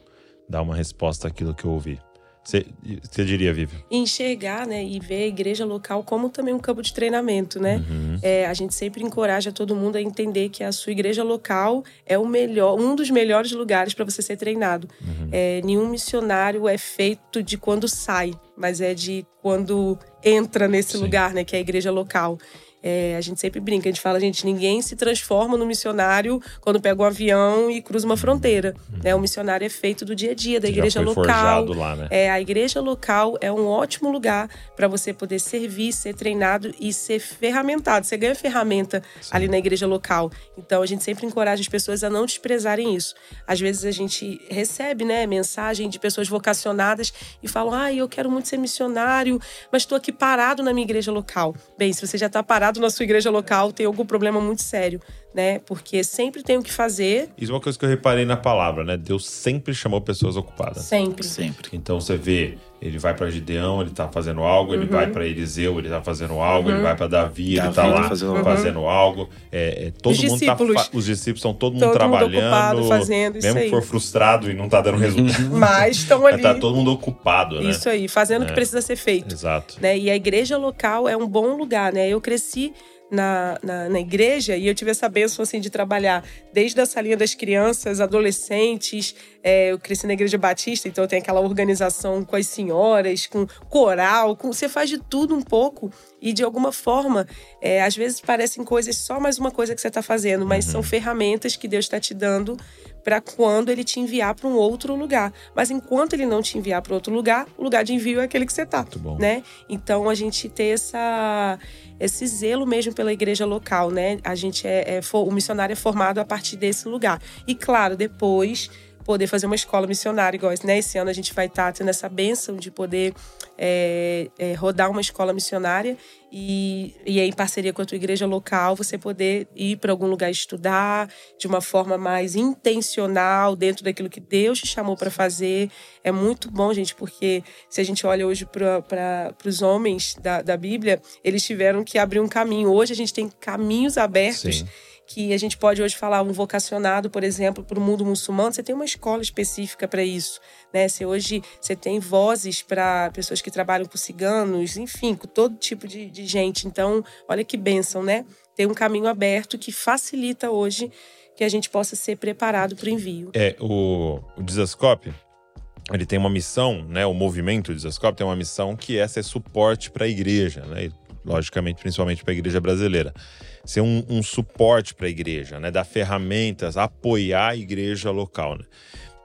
Dá uma resposta àquilo que eu ouvi. Você diria, Vivi? Enxergar né, e ver a igreja local como também um campo de treinamento, né? Uhum. É, a gente sempre encoraja todo mundo a entender que a sua igreja local é o melhor, um dos melhores lugares para você ser treinado. Uhum. É, nenhum missionário é feito de quando sai. mas é de quando entra nesse Sim. lugar, né, que é a igreja local. É, a gente sempre brinca, a gente fala, gente, ninguém se transforma no missionário quando pega um avião e cruza uma fronteira. Né? O missionário é feito do dia a dia, da Você igreja local. lá, né? É, a igreja local é um ótimo lugar para você poder servir, ser treinado e ser ferramentado. Você ganha ferramenta ali na igreja local. Então a gente sempre encoraja as pessoas a não desprezarem isso. Às vezes a gente recebe, né, mensagem de pessoas vocacionadas e falam: "Ah, eu quero muito ser missionário, mas estou aqui parado na minha igreja local". Bem, se você já está parado na sua igreja local, tem algum problema muito sério, né? Porque sempre tem o que fazer, Isso é uma coisa que eu reparei na palavra, né? Deus sempre chamou pessoas ocupadas. sempre. Sempre. Então você vê, ele vai para Gideão, ele tá fazendo algo, ele Uhum. vai para Eliseu, ele tá fazendo algo, ele vai para Davi, ele Davi tá lá tá fazendo fazendo, algo. É, é, todo Os mundo discípulos. tá os discípulos estão todo mundo Todo mundo trabalhando, ocupado, fazendo isso mesmo que for frustrado e não tá dando resultado. Mas estão ali. tá todo mundo ocupado, né? Isso aí, fazendo o que É. precisa ser feito. Exato. né? E a igreja local é um bom lugar, né? Eu cresci na, na, na igreja e eu tive essa bênção assim de trabalhar desde a salinha das crianças, adolescentes. é, eu cresci na igreja batista, então tem aquela organização com as senhoras, com coral, com, você faz de tudo um pouco e de alguma forma, é, às vezes parecem coisas só mais uma coisa que você está fazendo, mas são ferramentas que Deus está te dando para quando ele te enviar para um outro lugar. Mas enquanto ele não te enviar para outro lugar, o lugar de envio é aquele que você tá, bom. né? Então a gente ter essa esse zelo mesmo pela igreja local, né? A gente é, é fo- o missionário é formado a partir desse lugar. E claro, depois poder fazer uma escola missionária, igual né? esse ano a gente vai estar tendo essa bênção de poder é, é, rodar uma escola missionária e, e aí, em parceria com a tua igreja local, você poder ir para algum lugar estudar de uma forma mais intencional, dentro daquilo que Deus te chamou para fazer. É muito bom, gente, porque se a gente olha hoje para os homens da, da Bíblia, eles tiveram que abrir um caminho. Hoje a gente tem caminhos abertos Sim. Que a gente pode hoje falar um vocacionado, por exemplo, para o mundo muçulmano, você tem uma escola específica para isso, né? Você hoje você tem vozes para pessoas que trabalham com ciganos, enfim, com todo tipo de, de gente. Então, olha que bênção, né? Tem um caminho aberto que facilita hoje que a gente possa ser preparado para o envio. É, o, o ele tem uma missão, né? O movimento Desascope tem uma missão que é ser suporte para a igreja, né? Logicamente, principalmente para a igreja brasileira. Ser um, um suporte para a igreja, né? Dar ferramentas, apoiar a igreja local, né?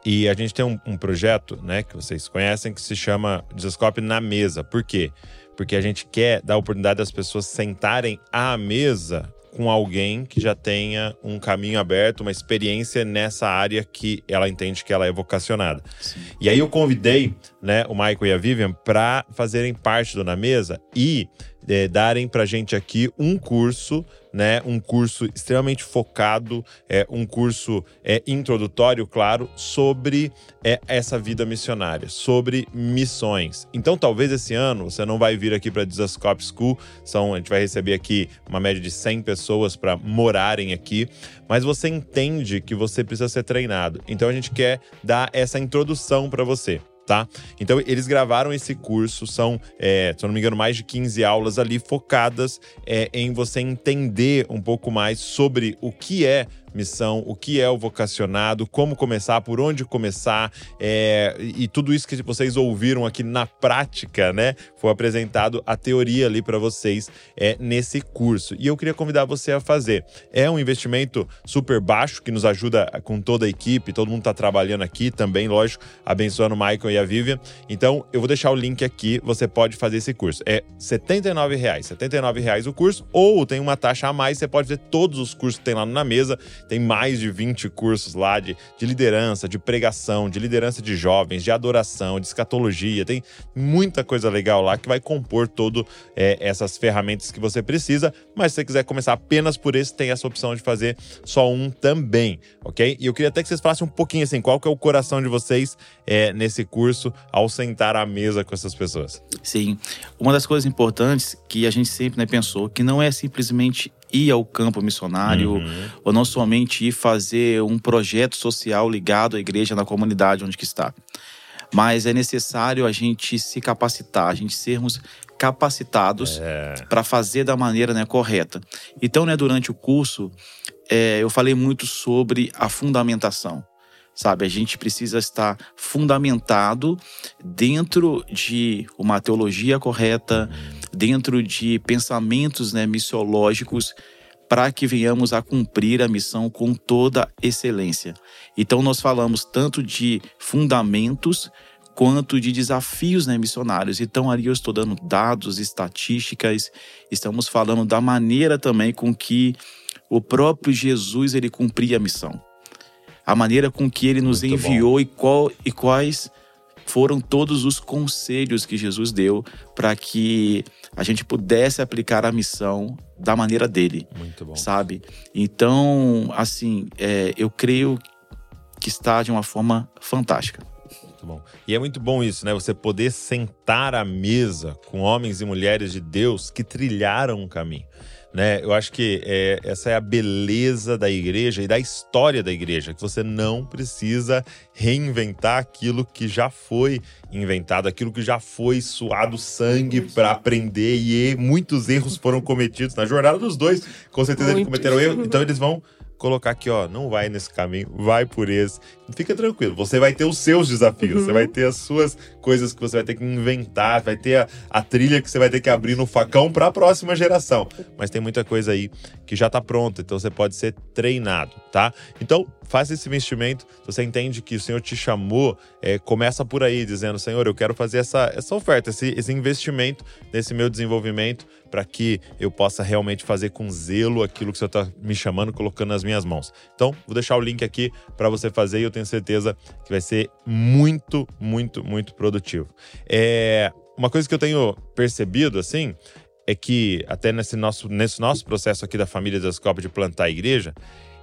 E a gente tem um, um projeto, né, que vocês conhecem, que se chama Desascope na Mesa. Por quê? Porque a gente quer dar a oportunidade das pessoas sentarem à mesa com alguém que já tenha um caminho aberto, uma experiência nessa área que ela entende que ela é vocacionada. Sim. E aí eu convidei, né, o Michael e a Vivian para fazerem parte do Na Mesa e eh, darem pra gente aqui um curso, né, um curso extremamente focado, é um curso é introdutório, claro, sobre é, essa vida missionária, sobre missões. Então, talvez esse ano você não vai vir aqui para Desascope School, são a gente vai receber aqui uma média de 100 pessoas para morarem aqui, mas você entende que você precisa ser treinado. Então a gente quer dar essa introdução para você. Tá? Então, eles gravaram esse curso, são, é, se eu não me engano, mais de 15 aulas ali focadas é, em você entender um pouco mais sobre o que é missão, o que é o vocacionado, como começar, por onde começar, é, e tudo isso que vocês ouviram aqui na prática, né? Foi apresentado a teoria ali para vocês é, nesse curso. E eu queria convidar você a fazer. É um investimento super baixo que nos ajuda com toda a equipe, todo mundo está trabalhando aqui também, lógico, abençoando o Michael e a Vivian. Então, eu vou deixar o link aqui, você pode fazer esse curso. É 79 reais, 79 reais o curso, ou tem uma taxa a mais, você pode ver todos os cursos que tem lá na mesa. Tem mais de 20 cursos lá de, de liderança, de pregação, de liderança de jovens, de adoração, de escatologia. Tem muita coisa legal lá que vai compor todo é, essas ferramentas que você precisa. Mas se você quiser começar apenas por esse, tem essa opção de fazer só um também, ok? E eu queria até que vocês falassem um pouquinho assim, qual que é o coração de vocês é, nesse curso ao sentar à mesa com essas pessoas. Sim. Uma das coisas importantes que a gente sempre né, pensou que não é simplesmente ir ao campo missionário Uhum. ou não somente ir fazer um projeto social ligado à igreja na comunidade onde que está. Mas é necessário a gente se capacitar, a gente sermos capacitados para fazer da maneira né, correta. Então, né, durante o curso, é, eu falei muito sobre a fundamentação. Sabe? A gente precisa estar fundamentado dentro de uma teologia correta, dentro de pensamentos né, missiológicos, para que venhamos a cumprir a missão com toda excelência. Então, nós falamos tanto de fundamentos quanto de desafios né, missionários. Então, ali eu estou dando dados, estatísticas, estamos falando da maneira também com que o próprio Jesus ele cumpria a missão a maneira com que ele nos Muito enviou e, qual, e quais foram todos os conselhos que Jesus deu para que a gente pudesse aplicar a missão da maneira dele. Muito bom. Sabe? Então, assim, é, eu creio que está de uma forma fantástica. Muito bom. E é muito bom isso, né? Você poder sentar à mesa com homens e mulheres de Deus que trilharam um caminho né? Eu acho que é, essa é a beleza da igreja e da história da igreja, que você não precisa reinventar aquilo que já foi inventado, aquilo que já foi suado sangue para aprender e muitos erros foram cometidos na jornada dos dois. Com certeza eles cometeram erro, então eles vão colocar aqui, ó, não vai nesse caminho, vai por esse. Fica tranquilo, você vai ter os seus desafios, uhum. você vai ter as suas coisas que você vai ter que inventar, vai ter a, a trilha que você vai ter que abrir no facão para a próxima geração. Mas tem muita coisa aí que já está pronta, então você pode ser treinado, tá? Então, faça esse investimento. Você entende que o Senhor te chamou, é, começa por aí, dizendo: Senhor, eu quero fazer essa, essa oferta, esse, esse investimento nesse meu desenvolvimento para que eu possa realmente fazer com zelo aquilo que o Senhor está me chamando, colocando nas minhas mãos. Então, vou deixar o link aqui para você fazer e eu tenho certeza que vai ser muito, muito, muito produtivo. É, uma coisa que eu tenho percebido, assim, é que até nesse nosso, nesse nosso processo aqui da família das Copas de plantar a igreja,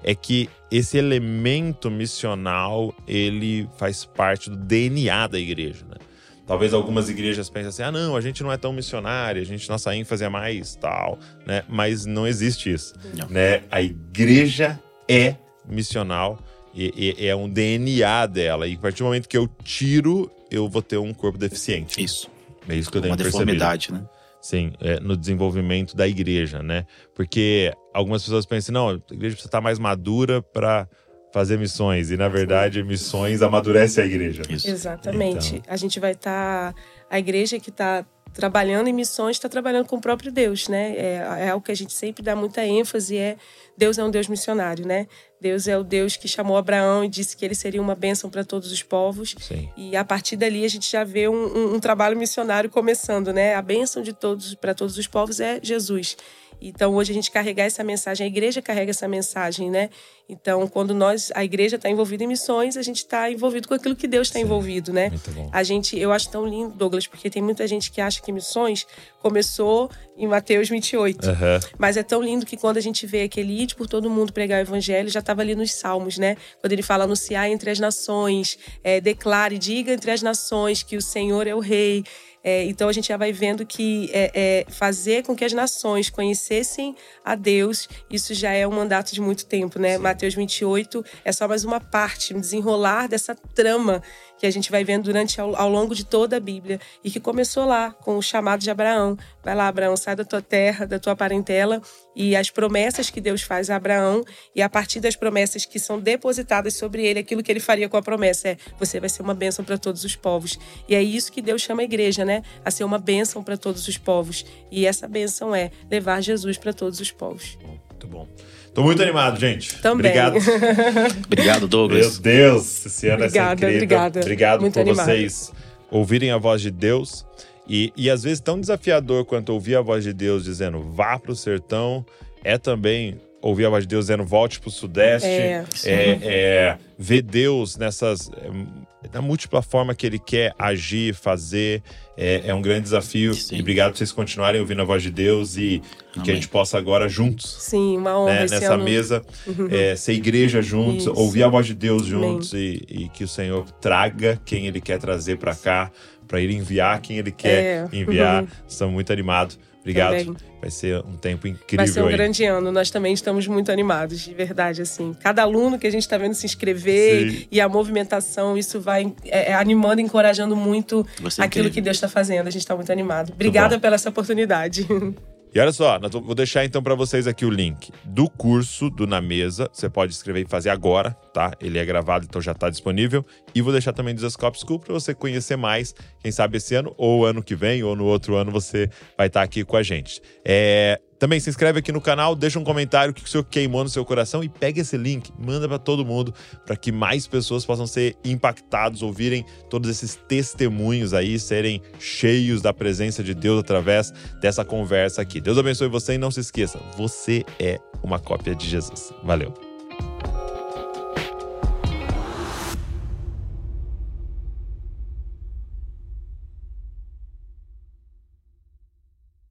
é que esse elemento missional ele faz parte do DNA da igreja, né? Talvez algumas igrejas pensem assim: ah, não, a gente não é tão missionária, a gente nossa ênfase é mais tal, né? Mas não existe isso, não. né? A igreja é missional e, e, é um DNA dela. E a partir do momento que eu tiro, eu vou ter um corpo deficiente. Isso. É isso que eu tenho Uma deformidade, né? Sim, é, no desenvolvimento da igreja, né? Porque algumas pessoas pensam, não, a igreja precisa estar mais madura para fazer missões. E, na verdade, missões amadurece a igreja. Isso. Exatamente. Então... A gente vai estar. Tá... A igreja que está trabalhando em missões está trabalhando com o próprio Deus, né? É, é algo que a gente sempre dá muita ênfase, é Deus é um Deus missionário, né? Deus é o Deus que chamou Abraão e disse que ele seria uma bênção para todos os povos. Sim. E a partir dali a gente já vê um, um, um trabalho missionário começando, né? A bênção de todos para todos os povos é Jesus. Então hoje a gente carregar essa mensagem, a igreja carrega essa mensagem, né? Então, quando nós, a igreja está envolvida em missões, a gente está envolvido com aquilo que Deus está envolvido, né? A gente, eu acho tão lindo, Douglas, porque tem muita gente que acha que missões começou em Mateus 28. Uhum. Mas é tão lindo que quando a gente vê aquele ide por todo mundo pregar o evangelho, já estava ali nos Salmos, né? Quando ele fala anunciar entre as nações, é, declare, diga entre as nações que o Senhor é o rei. É, então a gente já vai vendo que é, é, fazer com que as nações conhecessem a Deus, isso já é um mandato de muito tempo, né? Sim. Mateus 28 é só mais uma parte, um desenrolar dessa trama que a gente vai vendo durante ao, ao, longo de toda a Bíblia e que começou lá com o chamado de Abraão. Vai lá, Abraão, sai da tua terra, da tua parentela e as promessas que Deus faz a Abraão e a partir das promessas que são depositadas sobre ele, aquilo que ele faria com a promessa é: você vai ser uma bênção para todos os povos. E é isso que Deus chama a igreja, né? A ser uma bênção para todos os povos. E essa bênção é levar Jesus para todos os povos. Muito bom. Tô muito animado, gente. Também. Obrigado. Obrigado, Douglas. Meu Deus, esse ano obrigada, é incrível. Obrigada. Obrigado muito por animada. vocês ouvirem a voz de Deus. E, e às vezes tão desafiador quanto ouvir a voz de Deus dizendo vá pro sertão, é também ouvir a voz de Deus dizendo volte pro sudeste. É, é, é ver Deus nessas da múltipla forma que ele quer agir, fazer. É, é um grande desafio. Sim. E obrigado por vocês continuarem ouvindo a voz de Deus e, e que a gente possa agora juntos. Sim, uma honra. Né, nessa ano... mesa, uhum. é, ser igreja juntos, Isso. ouvir a voz de Deus juntos e, e, que o Senhor traga quem ele quer trazer para cá, para ele enviar quem ele quer é. enviar. Uhum. Estamos muito animados. Obrigado. Também. Vai ser um tempo incrível. Vai ser um aí. grande ano. Nós também estamos muito animados, de verdade. Assim, cada aluno que a gente está vendo se inscrever Sim. e a movimentação, isso vai é, é animando, encorajando muito aquilo incrível. que Deus está fazendo. A gente está muito animado. Obrigada pela essa oportunidade. E olha só, vou deixar então para vocês aqui o link do curso do Na Mesa. Você pode escrever e fazer agora, tá? Ele é gravado, então já está disponível. E vou deixar também do Zascope School para você conhecer mais. Quem sabe esse ano, ou ano que vem, ou no outro ano, você vai estar tá aqui com a gente. É, também se inscreve aqui no canal, deixa um comentário que o senhor queimou no seu coração e pega esse link, manda para todo mundo para que mais pessoas possam ser impactados, ouvirem todos esses testemunhos aí, serem cheios da presença de Deus através dessa conversa aqui. Deus abençoe você e não se esqueça, você é uma cópia de Jesus. Valeu.